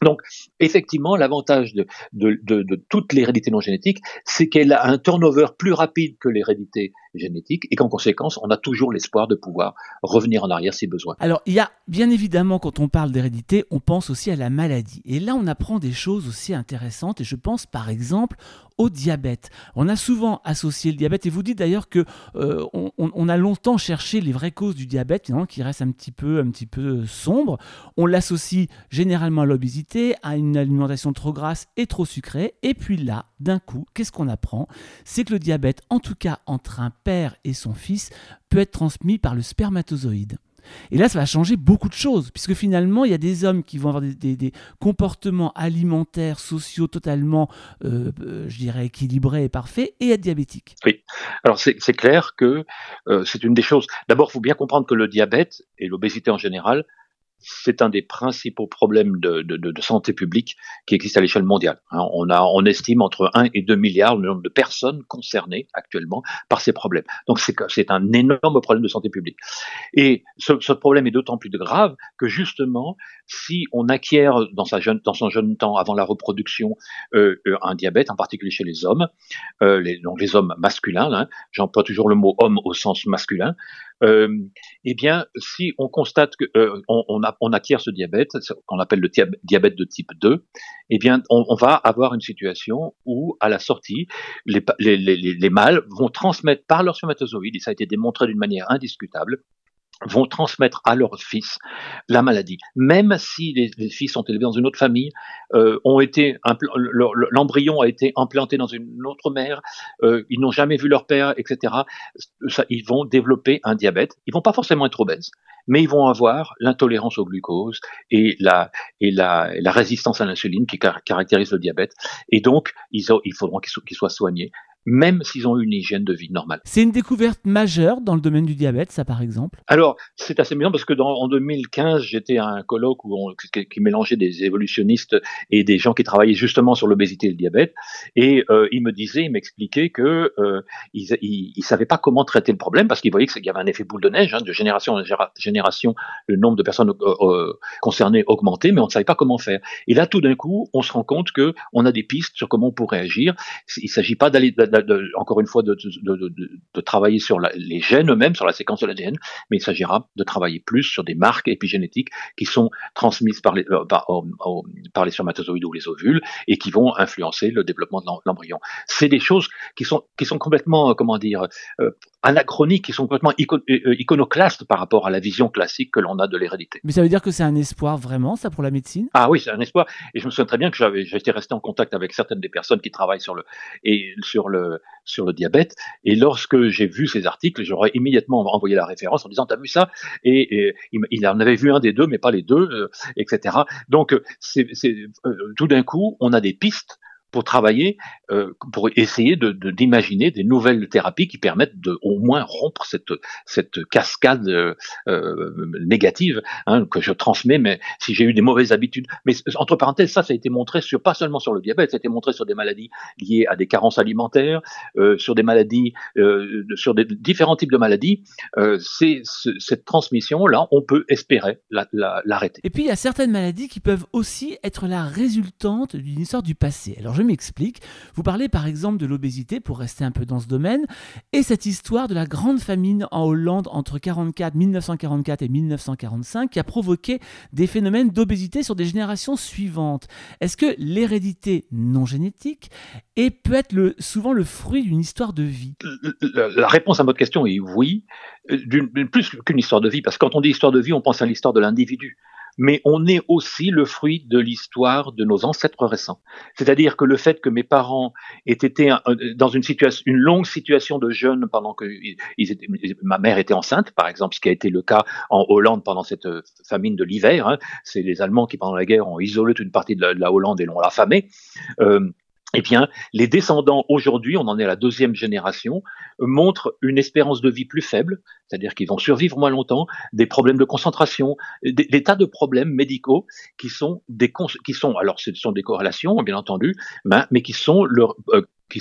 Donc, effectivement, l'avantage de, de, de, de, toute l'hérédité non génétique, c'est qu'elle a un turnover plus rapide que l'hérédité génétique et qu'en conséquence, on a toujours l'espoir de pouvoir revenir en arrière si besoin. Alors, il y a bien évidemment, quand on parle d'hérédité, on pense aussi à la maladie. Et là, on apprend des choses aussi intéressantes. Et je pense par exemple au diabète. On a souvent associé le diabète, et vous dites d'ailleurs que euh, on, a longtemps cherché les vraies causes du diabète, qui restent un petit peu, un petit peu sombres. On l'associe généralement à l'obésité, à une alimentation trop grasse et trop sucrée. Et puis là, d'un coup, qu'est-ce qu'on apprend? C'est que le diabète, en tout cas entre un père et son fils, peut être transmis par le spermatozoïde. Et là, ça va changer beaucoup de choses, puisque finalement, il y a des hommes qui vont avoir des, comportements alimentaires, sociaux totalement, euh, euh, je dirais, équilibrés et parfaits, et être diabétiques. Oui, alors c'est clair que euh, c'est une des choses. D'abord, il faut bien comprendre que le diabète et l'obésité en général c'est un des principaux problèmes de, santé publique qui existent à l'échelle mondiale. Hein. On, estime entre 1 et 2 milliards le nombre de personnes concernées actuellement par ces problèmes. Donc c'est un énorme problème de santé publique. Et ce, problème est d'autant plus grave que justement, si on acquiert dans, son jeune temps, avant la reproduction, euh, euh un diabète, en particulier chez les hommes, euh, les, donc les hommes masculins, hein, j'emploie toujours le mot homme au sens masculin, euh, eh bien, si on constate qu'on euh, on, acquiert ce diabète, qu'on appelle le diabète de type 2, eh bien, on, va avoir une situation où, à la sortie, les, les, les, les mâles vont transmettre par leur spermatozoïdes, et ça a été démontré d'une manière indiscutable, vont transmettre à leurs fils la maladie, même si les, fils sont élevés dans une autre famille, euh, ont été l'embryon a été implanté dans une autre mère, euh, ils n'ont jamais vu leur père, etc. Ça, ils vont développer un diabète. Ils vont pas forcément être obèses, mais ils vont avoir l'intolérance au glucose et la et la, la résistance à l'insuline qui caractérise le diabète. Et donc, ils, ont, il faudra qu'ils soient soignés même s'ils ont une hygiène de vie normale. C'est une découverte majeure dans le domaine du diabète, ça par exemple? Alors, c'est assez amusant parce que dans, en 2015, j'étais à un colloque où on, qui, mélangeait des évolutionnistes et des gens qui travaillaient justement sur l'obésité et le diabète, et euh, ils me disaient, ils m'expliquaient que euh, ils, ils, savaient pas comment traiter le problème parce qu'ils voyaient qu'il y avait un effet boule de neige, hein, de génération en génération, le nombre de personnes euh, euh, concernées augmentait, mais on ne savait pas comment faire. Et là, tout d'un coup, on se rend compte que on a des pistes sur comment on pourrait agir. Il s'agit pas d'aller encore une fois, de, travailler sur les gènes eux-mêmes, sur la séquence de l'ADN, mais il s'agira de travailler plus sur des marques épigénétiques qui sont transmises par les, euh, par, les spermatozoïdes ou les ovules et qui vont influencer le développement de l'embryon. C'est des choses qui sont, qui sont complètement, euh, comment dire, euh, anachroniques, qui sont complètement iconoclastes par rapport à la vision classique que l'on a de l'hérédité. Mais ça veut dire que c'est un espoir vraiment, ça, pour la médecine? Ah oui, c'est un espoir. Et je me souviens très bien que j'avais, j'étais resté en contact avec certaines des personnes qui travaillent sur le, et sur le, le sur le diabète. Et lorsque j'ai vu ces articles, j'aurais immédiatement envoyé la référence en disant t'as vu ça? Et, il, en avait vu un des deux, mais pas les deux, euh, etc. Donc c'est tout d'un coup, on a des pistes pour travailler, euh, pour essayer de, d'imaginer des nouvelles thérapies qui permettent de au moins rompre cette, cette cascade euh, euh, négative hein, que je transmets, mais si j'ai eu des mauvaises habitudes. Mais entre parenthèses, ça, ça a été montré sur pas seulement sur le diabète, ça a été montré sur des maladies liées à des carences alimentaires, sur des maladies, sur des différents types de maladies. C'est cette transmission là, on peut espérer l'arrêter. Et puis il y a certaines maladies qui peuvent aussi être la résultante d'une histoire du passé. Alors je m'explique. Vous parlez par exemple de l'obésité, pour rester un peu dans ce domaine, et cette histoire de la grande famine en Hollande entre 44, 1944 et 1945 qui a provoqué des phénomènes d'obésité sur des générations suivantes. Est-ce que l'hérédité non génétique est, peut être le, souvent le fruit d'une histoire de vie? La réponse à votre question est oui, plus qu'une histoire de vie, parce que quand on dit histoire de vie, on pense à l'histoire de l'individu mais on est aussi le fruit de l'histoire de nos ancêtres récents. C'est-à-dire que le fait que mes parents aient été dans une situation, une longue situation de jeûne pendant que ma mère était enceinte, par exemple, ce qui a été le cas en Hollande pendant cette famine de l'hiver. Hein. C'est les Allemands qui, pendant la guerre, ont isolé toute une partie de la, Hollande et l'ont affamée. Euh, eh bien, les descendants aujourd'hui, on en est à la deuxième génération, montrent une espérance de vie plus faible, c'est-à-dire qu'ils vont survivre moins longtemps, des problèmes de concentration, des, tas de problèmes médicaux qui sont des qui sont alors ce sont des corrélations bien entendu, mais, mais qui sont leur, euh, qui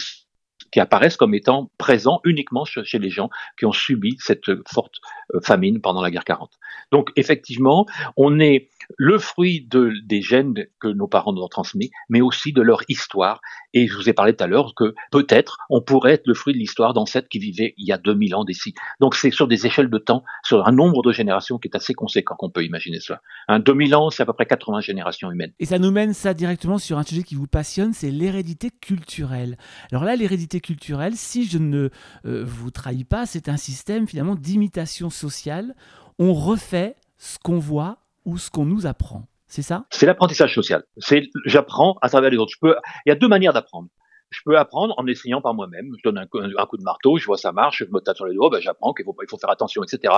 qui apparaissent comme étant présents uniquement chez les gens qui ont subi cette forte euh, famine pendant la guerre 40. Donc effectivement, on est le fruit de, des gènes que nos parents nous ont transmis, mais aussi de leur histoire. Et je vous ai parlé tout à l'heure que peut-être on pourrait être le fruit de l'histoire d'ancêtres qui vivaient il y a 2000 ans d'ici. Donc c'est sur des échelles de temps, sur un nombre de générations qui est assez conséquent qu'on peut imaginer cela. Un 2000 ans, c'est à peu près 80 générations humaines. Et ça nous mène ça directement sur un sujet qui vous passionne, c'est l'hérédité culturelle. Alors là, l'hérédité culturelle, si je ne euh, vous trahis pas, c'est un système finalement d'imitation sociale. On refait ce qu'on voit ou ce qu'on nous apprend. C'est ça? C'est l'apprentissage social. C'est j'apprends à travers les autres. Je peux, il y a deux manières d'apprendre. Je peux apprendre en essayant par moi-même. Je donne un coup, de marteau, je vois ça marche, je me tape sur les doigts, ben j'apprends qu'il faut, il faut faire attention, etc.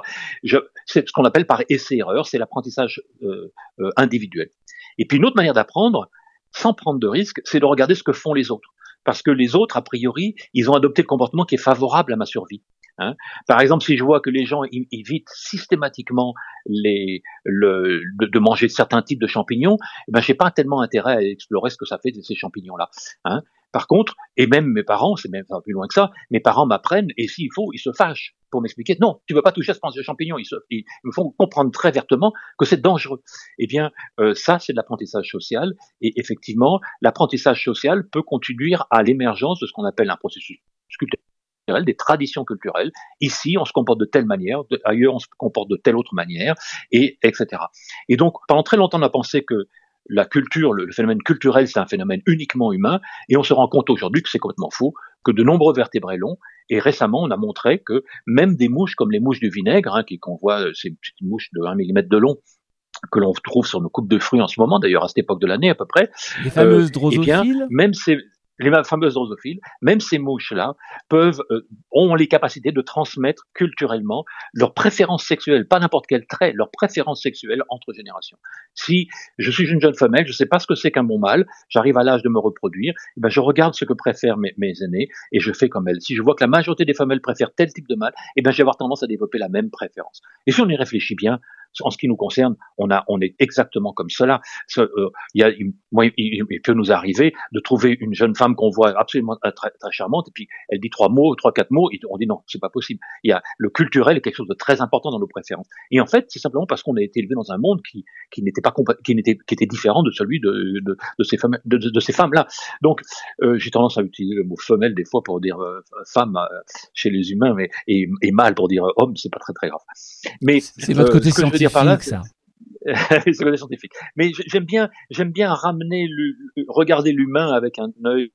c'est ce qu'on appelle par essai-erreur, c'est l'apprentissage euh, euh, individuel. Et puis une autre manière d'apprendre, sans prendre de risques, c'est de regarder ce que font les autres. Parce que les autres, a priori, ils ont adopté le comportement qui est favorable à ma survie. Hein. Par exemple, si je vois que les gens évitent systématiquement les, le, de, manger certains types de champignons, eh ben, j'ai pas tellement intérêt à explorer ce que ça fait de ces champignons-là. Hein. Par contre, et même mes parents, c'est même plus loin que ça, mes parents m'apprennent et s'il faut, ils se fâchent pour m'expliquer. Non, tu veux pas toucher à ce champignon. Ils, se, ils, me font comprendre très vertement que c'est dangereux. Eh bien, euh, ça, c'est de l'apprentissage social. Et effectivement, l'apprentissage social peut conduire à l'émergence de ce qu'on appelle un processus culturel des traditions culturelles. Ici, on se comporte de telle manière, ailleurs, on se comporte de telle autre manière, et etc. Et donc, pendant très longtemps, on a pensé que la culture, le, phénomène culturel, c'est un phénomène uniquement humain, et on se rend compte aujourd'hui que c'est complètement faux, que de nombreux vertébrés longs, et récemment, on a montré que même des mouches comme les mouches du vinaigre, hein, qu'on voit, euh, c'est une mouche de 1 mm de long, que l'on trouve sur nos coupes de fruits en ce moment, d'ailleurs à cette époque de l'année à peu près. Les fameuses euh, drosophiles. même ces, les fameuses drosophiles, même ces mouches-là peuvent euh, ont les capacités de transmettre culturellement leurs préférences sexuelles, pas n'importe quel trait, leurs préférences sexuelles entre générations. Si je suis une jeune femelle, je ne sais pas ce que c'est qu'un bon mâle, j'arrive à l'âge de me reproduire, eh ben je regarde ce que préfèrent mes, mes, aînés et je fais comme elles. Si je vois que la majorité des femelles préfèrent tel type de mâle, eh ben je vais avoir tendance à développer la même préférence. Et si on y réfléchit bien, en ce qui nous concerne, on, a, on est exactement comme cela. Euh, il, y a, il, peut nous arriver de trouver une jeune femme qu'on voit absolument très, très, charmante, et puis elle dit trois mots, trois, quatre mots, et on dit non, c'est pas possible. Il y a le culturel est quelque chose de très important dans nos préférences. Et en fait, c'est simplement parce qu'on a été élevé dans un monde qui, qui n'était pas qui n'était qui était différent de celui de, de, de ces femmes de, de, ces femmes là. Donc, euh, j'ai tendance à utiliser le mot femelle des fois pour dire euh, femme chez les humains, mais et, et mâle pour dire homme, c'est pas très très grave. Mais c'est votre côté scientifique dire par là, ça. c'est scientifique. Mais j'aime bien, j'aime bien ramener, le, regarder l'humain avec un œil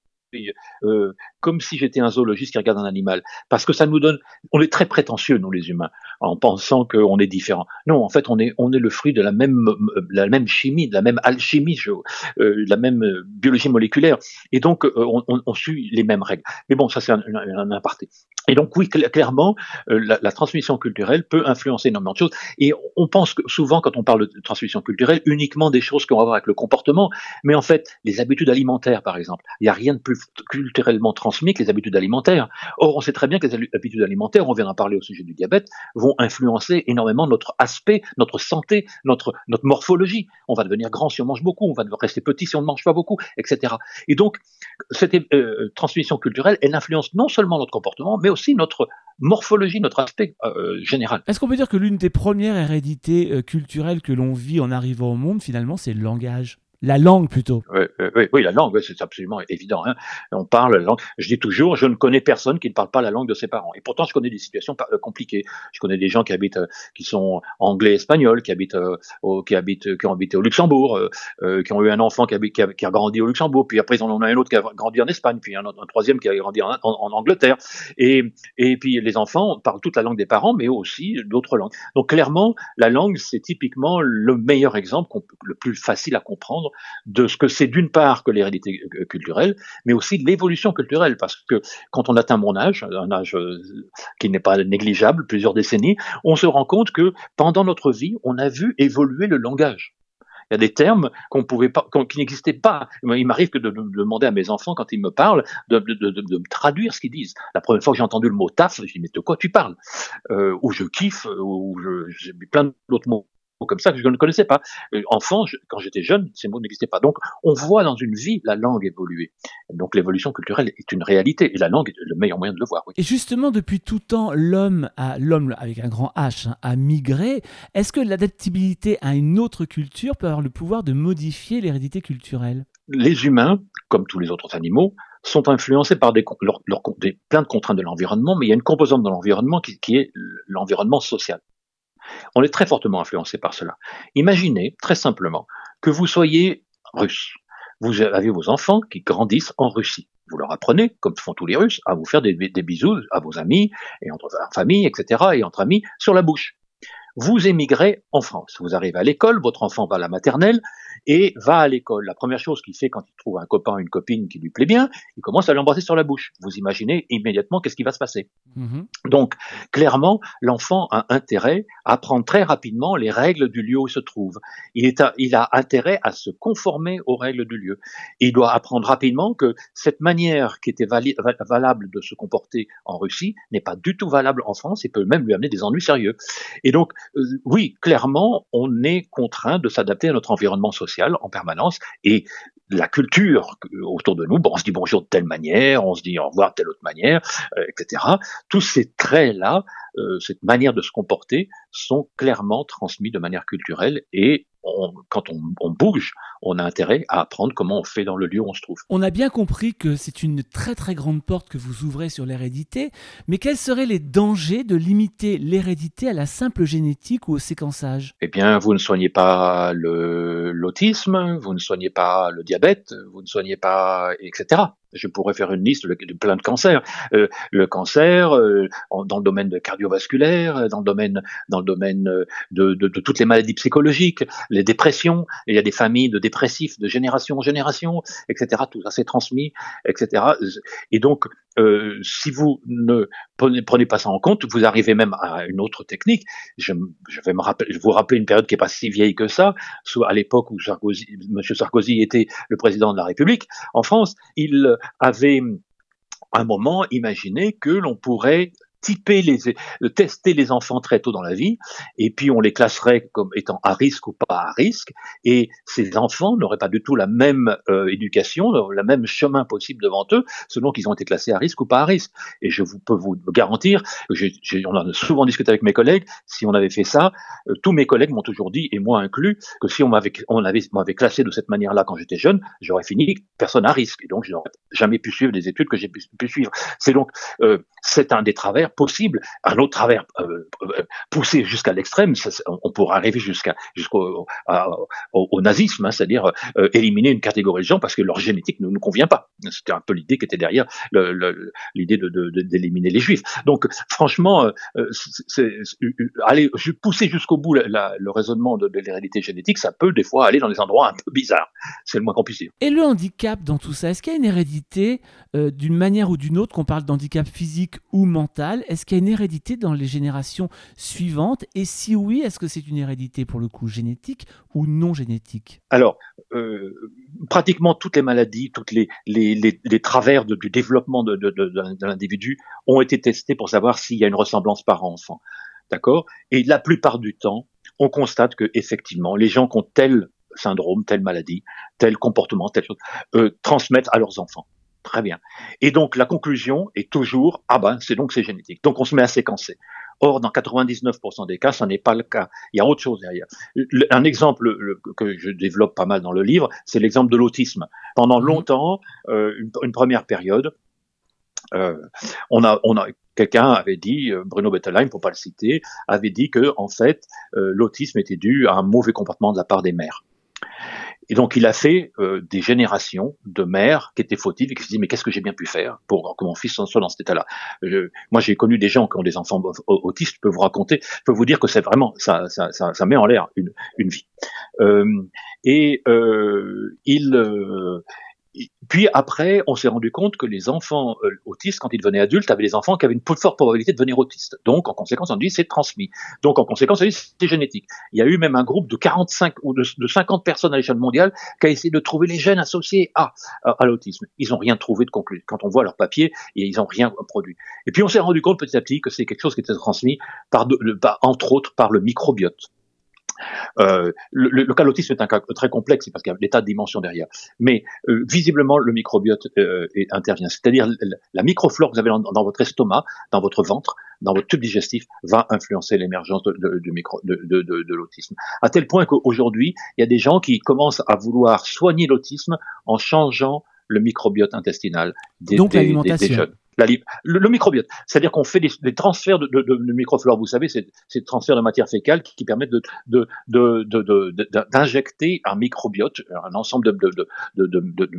euh, comme si j'étais un zoologiste qui regarde un animal, parce que ça nous donne, on est très prétentieux nous les humains, en pensant qu'on est différent. Non, en fait, on est on est le fruit de la même la même chimie, de la même alchimie, euh, de la même biologie moléculaire, et donc on, on, suit les mêmes règles. Mais bon, ça c'est un, un, aparté. Et donc oui, clairement, la, la, transmission culturelle peut influencer énormément de choses. Et on pense que souvent, quand on parle de transmission culturelle, uniquement des choses qui ont à voir avec le comportement, mais en fait, les habitudes alimentaires, par exemple, il n'y a rien de plus culturellement les habitudes alimentaires. Or, on sait très bien que les habitudes alimentaires, on vient d'en parler au sujet du diabète, vont influencer énormément notre aspect, notre santé, notre, morphologie. On va devenir grand si on mange beaucoup, on va rester petit si on ne mange pas beaucoup, etc. Et donc, cette euh, transmission culturelle, elle influence non seulement notre comportement, mais aussi notre morphologie, notre aspect euh, général. Est-ce qu'on peut dire que l'une des premières hérédités euh, culturelles que l'on vit en arrivant au monde, finalement, c'est le langage? La langue plutôt. Oui, oui, oui la langue, c'est absolument évident. Hein. On parle la langue. Je dis toujours, je ne connais personne qui ne parle pas la langue de ses parents. Et pourtant, je connais des situations euh, compliquées. Je connais des gens qui habitent, euh, qui sont anglais, espagnols, qui habitent, euh, qui habitent, qui ont habité au Luxembourg, euh, qui ont eu un enfant qui a, a, a, grandi au Luxembourg, puis après ils en ont un autre qui a grandi en Espagne, puis un, troisième qui a grandi en, en, en, Angleterre. Et, et puis les enfants parlent toute la langue des parents, mais aussi d'autres langues. Donc clairement, la langue, c'est typiquement le meilleur exemple, le plus facile à comprendre de ce que c'est d'une part que l'hérédité euh, culturelle, mais aussi de l'évolution culturelle, parce que quand on atteint mon âge, un âge euh, qui n'est pas négligeable, plusieurs décennies, on se rend compte que pendant notre vie, on a vu évoluer le langage. Il y a des termes qu'on pouvait pas, qui n'existaient pas. Il m'arrive que de, demander à mes enfants quand ils me parlent de, me traduire ce qu'ils disent. La première fois que j'ai entendu le mot taf, je dis mais de quoi tu parles? Euh, Ou je kiffe, ou j'ai plein d'autres mots comme ça que je ne connaissais pas. Euh, enfant, quand j'étais jeune, ces mots n'existaient pas. Donc, on voit dans une vie la langue évoluer. Donc, l'évolution culturelle est une réalité et la langue est le meilleur moyen de le voir. Et justement, depuis tout temps, l'homme, l'homme avec un grand H, hein, a migré. Est-ce que l'adaptabilité à une autre culture peut avoir le pouvoir de modifier l'hérédité culturelle? Les humains, comme tous les autres animaux, sont influencés par des, plein de contraintes de l'environnement, mais il y a une composante de l'environnement qui est l'environnement social. On est très fortement influencé par cela. Imaginez, très simplement, que vous soyez russe. Vous avez vos enfants qui grandissent en Russie. Vous leur apprenez, comme font tous les Russes, à vous faire des, bisous à vos amis, et entre famille, etc., et entre amis, sur la bouche. Vous émigrez en France. Vous arrivez à l'école, votre enfant va à la maternelle, et va à l'école. La première chose qu'il fait quand il trouve un copain, une copine qui lui plaît bien, il commence à l'embrasser sur la bouche. Vous imaginez immédiatement qu'est-ce qui va se passer. Mm-hmm. Donc, clairement, l'enfant a intérêt à apprendre très rapidement les règles du lieu où il se trouve. Il, est il a intérêt à se conformer aux règles du lieu. il doit apprendre rapidement que cette manière qui était valable de se comporter en Russie n'est pas du tout valable en France et peut même lui amener des ennuis sérieux. Et donc, oui, clairement, on est contraint de s'adapter à notre environnement social en permanence et la culture autour de nous, bon, on se dit bonjour de telle manière, on se dit au revoir de telle autre manière, euh, etc. Tous ces traits-là, euh, cette manière de se comporter, sont clairement transmis de manière culturelle et quand on, bouge, on a intérêt à apprendre comment on fait dans le lieu où on se trouve. On a bien compris que c'est une très très grande porte que vous ouvrez sur l'hérédité, mais quels seraient les dangers de limiter l'hérédité à la simple génétique ou au séquençage? Eh bien, vous ne soignez pas l'autisme, vous ne soignez pas le diabète, vous ne soignez pas, etc. Je pourrais faire une liste de, plein de cancers. Euh, le cancer, euh, dans le domaine cardiovasculaire, dans le domaine, dans le domaine euh, de, de, de, toutes les maladies psychologiques, les dépressions. Il y a des familles de dépressifs de génération en génération, etc. Tout ça s'est transmis, etc. Et donc, euh, si vous ne prenez, pas ça en compte, vous arrivez même à une autre technique. Je, vais me je vous rappeler une période qui est pas si vieille que ça, soit à l'époque où M. Sarkozy était le président de la République en France. Il avait un moment imaginé que l'on pourrait typer les, tester les enfants très tôt dans la vie, et puis on les classerait comme étant à risque ou pas à risque, et ces enfants n'auraient pas du tout la même euh, éducation, le même chemin possible devant eux, selon qu'ils ont été classés à risque ou pas à risque. Et je vous, peux vous garantir, on en a souvent discuté avec mes collègues, si on avait fait ça, euh, tous mes collègues m'ont toujours dit, et moi inclus, que si on m'avait on avait, m'avait classé de cette manière-là quand j'étais jeune, j'aurais fini personne à risque, et donc je n'aurais jamais pu suivre les études que j'ai pu, suivre. C'est donc, euh, c'est un des travers possible. Un autre travers euh, euh, poussé jusqu'à l'extrême, on pourrait arriver jusqu'à jusqu'au au, nazisme, hein, c'est-à-dire euh, éliminer une catégorie de gens parce que leur génétique ne nous convient pas. C'était un peu l'idée qui était derrière l'idée d'éliminer les juifs. Donc franchement, aller pousser jusqu'au bout le raisonnement de, l'hérédité génétique, ça peut des fois aller dans des endroits un peu bizarres. C'est le moins qu'on puisse dire. Et le handicap dans tout ça, est-ce qu'il y a une hérédité d'une manière ou d'une autre, qu'on parle d'handicap physique ou mental Est-ce qu'il y a une hérédité dans les générations suivantes? Et si oui, est-ce que c'est une hérédité pour le coup génétique ou non génétique? Alors, euh, pratiquement toutes les maladies, toutes les, les, les, travers du développement de, l'individu ont été testés pour savoir s'il y a une ressemblance par enfant. D'accord? Et la plupart du temps, on constate que effectivement, les gens qui ont tel syndrome, telle maladie, tel comportement, telle chose, euh, transmettent à leurs enfants. Très bien. Et donc la conclusion est toujours ah ben c'est donc c'est génétique. Donc on se met à séquencer. Or dans 99% des cas, ce n'est pas le cas. Il y a autre chose derrière. Un exemple que je développe pas mal dans le livre, c'est l'exemple de l'autisme. Pendant mhm. longtemps, euh, une, première période, euh, on a, on a quelqu'un avait dit, euh, Bruno Bettelheim, pour pas le citer, avait dit que en fait l'autisme était dû à un mauvais comportement de la part des mères. Et donc il a fait euh, des générations de mères qui étaient fautives et qui se disent mais qu'est-ce que j'ai bien pu faire pour que mon fils soit dans cet état-là? Moi j'ai connu des gens qui ont des enfants autistes, je peux vous raconter, je peux vous dire que c'est vraiment ça, ça, ça, ça, met en l'air une, une vie. Euh, et euh, il euh, puis après, on s'est rendu compte que les enfants euh, autistes, quand ils devenaient adultes, avaient des enfants qui avaient une forte probabilité de devenir autistes. Donc, en conséquence, on dit c'est transmis. Donc, en conséquence, on dit c'est génétique. Il y a eu même un groupe de 45 ou de, 50 personnes à l'échelle mondiale qui a essayé de trouver les gènes associés à, l'autisme. Ils n'ont rien trouvé de conclu. Quand on voit leur papier, ils n'ont rien produit. Et puis, on s'est rendu compte petit à petit que c'est quelque chose qui était transmis par, par, entre autres, par le microbiote. Euh, le, le, cas l'autisme est un cas très complexe parce qu'il y a des tas de dimensions derrière. Mais euh, visiblement, le microbiote euh, intervient. C'est-à-dire la microflore que vous avez dans, votre estomac, dans votre ventre, dans votre tube digestif, va influencer l'émergence de, de, micro, de, de l'autisme. À tel point qu'aujourd'hui, il y a des gens qui commencent à vouloir soigner l'autisme en changeant le microbiote intestinal des, Donc, des, des jeunes le, microbiote, c'est-à-dire qu'on fait des, transferts de, de, microflore, vous savez, c'est des transferts de matière fécale qui, permettent d'injecter un microbiote, un ensemble de,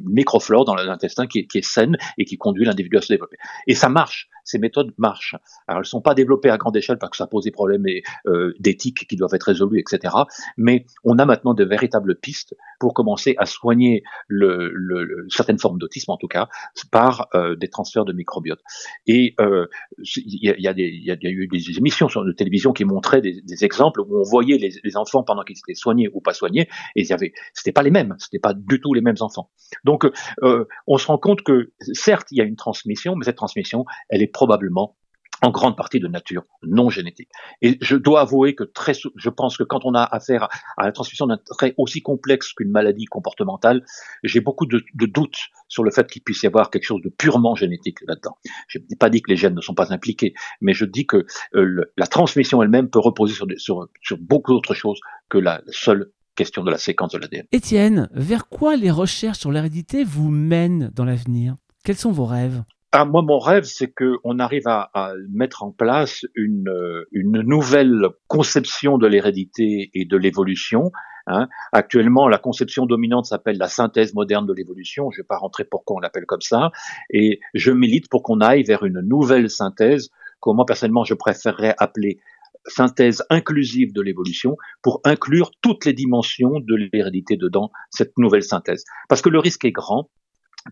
microflore dans l'intestin qui, qui, est saine et qui conduit l'individu à se développer. Et ça marche, ces méthodes marchent. Alors elles ne sont pas développées à grande échelle parce que ça pose des problèmes euh, d'éthique qui doivent être résolus, etc. Mais on a maintenant de véritables pistes pour commencer à soigner le, le, certaines formes d'autisme, en tout cas, par euh, des transferts de microbiote et euh, il y, a, y, a, eu des émissions sur de télévision qui montraient des, exemples où on voyait les, enfants pendant qu'ils étaient soignés ou pas soignés, et il y c'était pas les mêmes, c'était pas du tout les mêmes enfants. Donc, euh, on se rend compte que certes, il y a une transmission, mais cette transmission, elle est probablement en grande partie de nature non génétique. Et je dois avouer que très, je pense que quand on a affaire à la transmission d'un trait aussi complexe qu'une maladie comportementale, j'ai beaucoup de, doutes sur le fait qu'il puisse y avoir quelque chose de purement génétique là-dedans. Je n'ai pas dit que les gènes ne sont pas impliqués, mais je dis que euh, la transmission elle-même peut reposer sur, beaucoup d'autres choses que la seule question de la séquence de l'ADN. Étienne, vers quoi les recherches sur l'hérédité vous mènent dans l'avenir? Quels sont vos rêves? Ah, moi, mon rêve, c'est qu'on arrive à, mettre en place une, une nouvelle conception de l'hérédité et de l'évolution. Hein. Actuellement, la conception dominante s'appelle la synthèse moderne de l'évolution. Je ne vais pas rentrer pourquoi on l'appelle comme ça. Et je milite pour qu'on aille vers une nouvelle synthèse, que moi, personnellement, je préférerais appeler synthèse inclusive de l'évolution pour inclure toutes les dimensions de l'hérédité dedans cette nouvelle synthèse. Parce que le risque est grand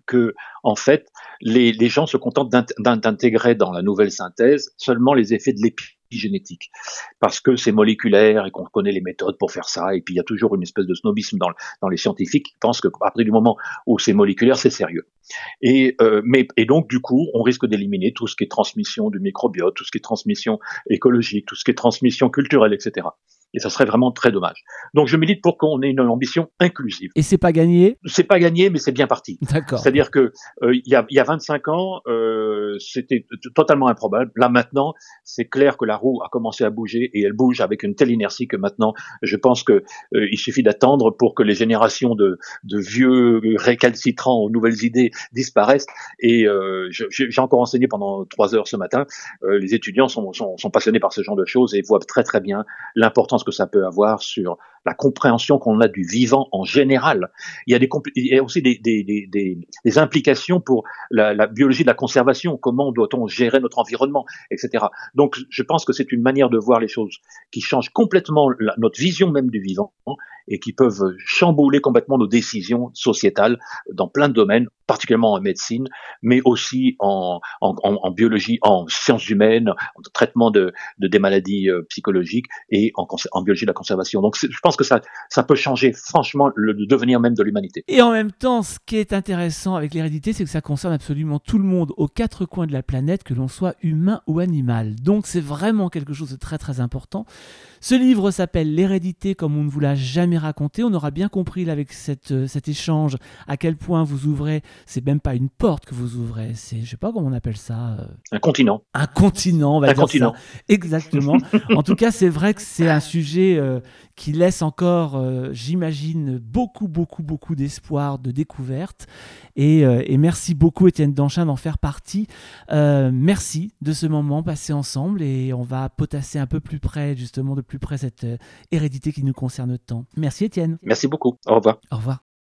que en fait les, gens se contentent d'intégrer dans la nouvelle synthèse seulement les effets de l'épigénétique. Parce que c'est moléculaire et qu'on connaît les méthodes pour faire ça et puis il y a toujours une espèce de snobisme dans, les scientifiques qui pensent que à partir du moment où c'est moléculaire c'est sérieux. Euh, et donc du coup on risque d'éliminer tout ce qui est transmission du microbiote tout ce qui est transmission écologique tout ce qui est transmission culturelle etc et ça serait vraiment très dommage. Donc je milite pour qu'on ait une ambition inclusive. Et c'est pas gagné? C'est pas gagné, mais c'est bien parti. D'accord. C'est-à-dire que euh, il, y a, il y a 25 ans, euh, c'était totalement improbable. Là maintenant, c'est clair que la roue a commencé à bouger et elle bouge avec une telle inertie que maintenant, je pense que euh, il suffit d'attendre pour que les générations de, de vieux récalcitrants aux nouvelles idées disparaissent. Et euh, j'ai encore enseigné pendant trois heures ce matin. Euh, les étudiants sont, sont, sont passionnés par ce genre de choses et voient très très bien l'importance que ça peut avoir sur la compréhension qu'on a du vivant en général. Il y a, des, il y a aussi des, des, des, des implications pour la, la, biologie de la conservation, comment doit-on gérer notre environnement, etc. Donc je pense que c'est une manière de voir les choses qui change complètement notre vision même du vivant et qui peuvent chambouler complètement nos décisions sociétales dans plein de domaines, particulièrement en médecine, mais aussi en, en, en biologie, en sciences humaines, en traitement de, de des maladies euh, psychologiques et en, en, biologie de la conservation. Donc je pense que ça, ça peut changer franchement le, le devenir même de l'humanité. Et en même temps, ce qui est intéressant avec l'hérédité, c'est que ça concerne absolument tout le monde aux quatre coins de la planète, que l'on soit humain ou animal. Donc c'est vraiment quelque chose de très très important. Ce livre s'appelle L'hérédité comme on ne vous l'a jamais raconté. On aura bien compris là, avec cette, euh, cet échange à quel point vous ouvrez, c'est même pas une porte que vous ouvrez, c'est, je sais pas comment on appelle ça. Euh, un continent. Un continent, on va un dire continent. Ça. Exactement. en tout cas, c'est vrai que c'est un sujet euh, qui laisse encore, euh, j'imagine, beaucoup, beaucoup, beaucoup d'espoir, de découverte. Et, euh, et, merci beaucoup, Étienne Danchin, d'en faire partie. Euh, merci de ce moment passé ensemble et on va potasser un peu plus près, justement, de plus près cette hérédité qui nous concerne tant. Merci, Étienne. Merci beaucoup. Au revoir. Au revoir.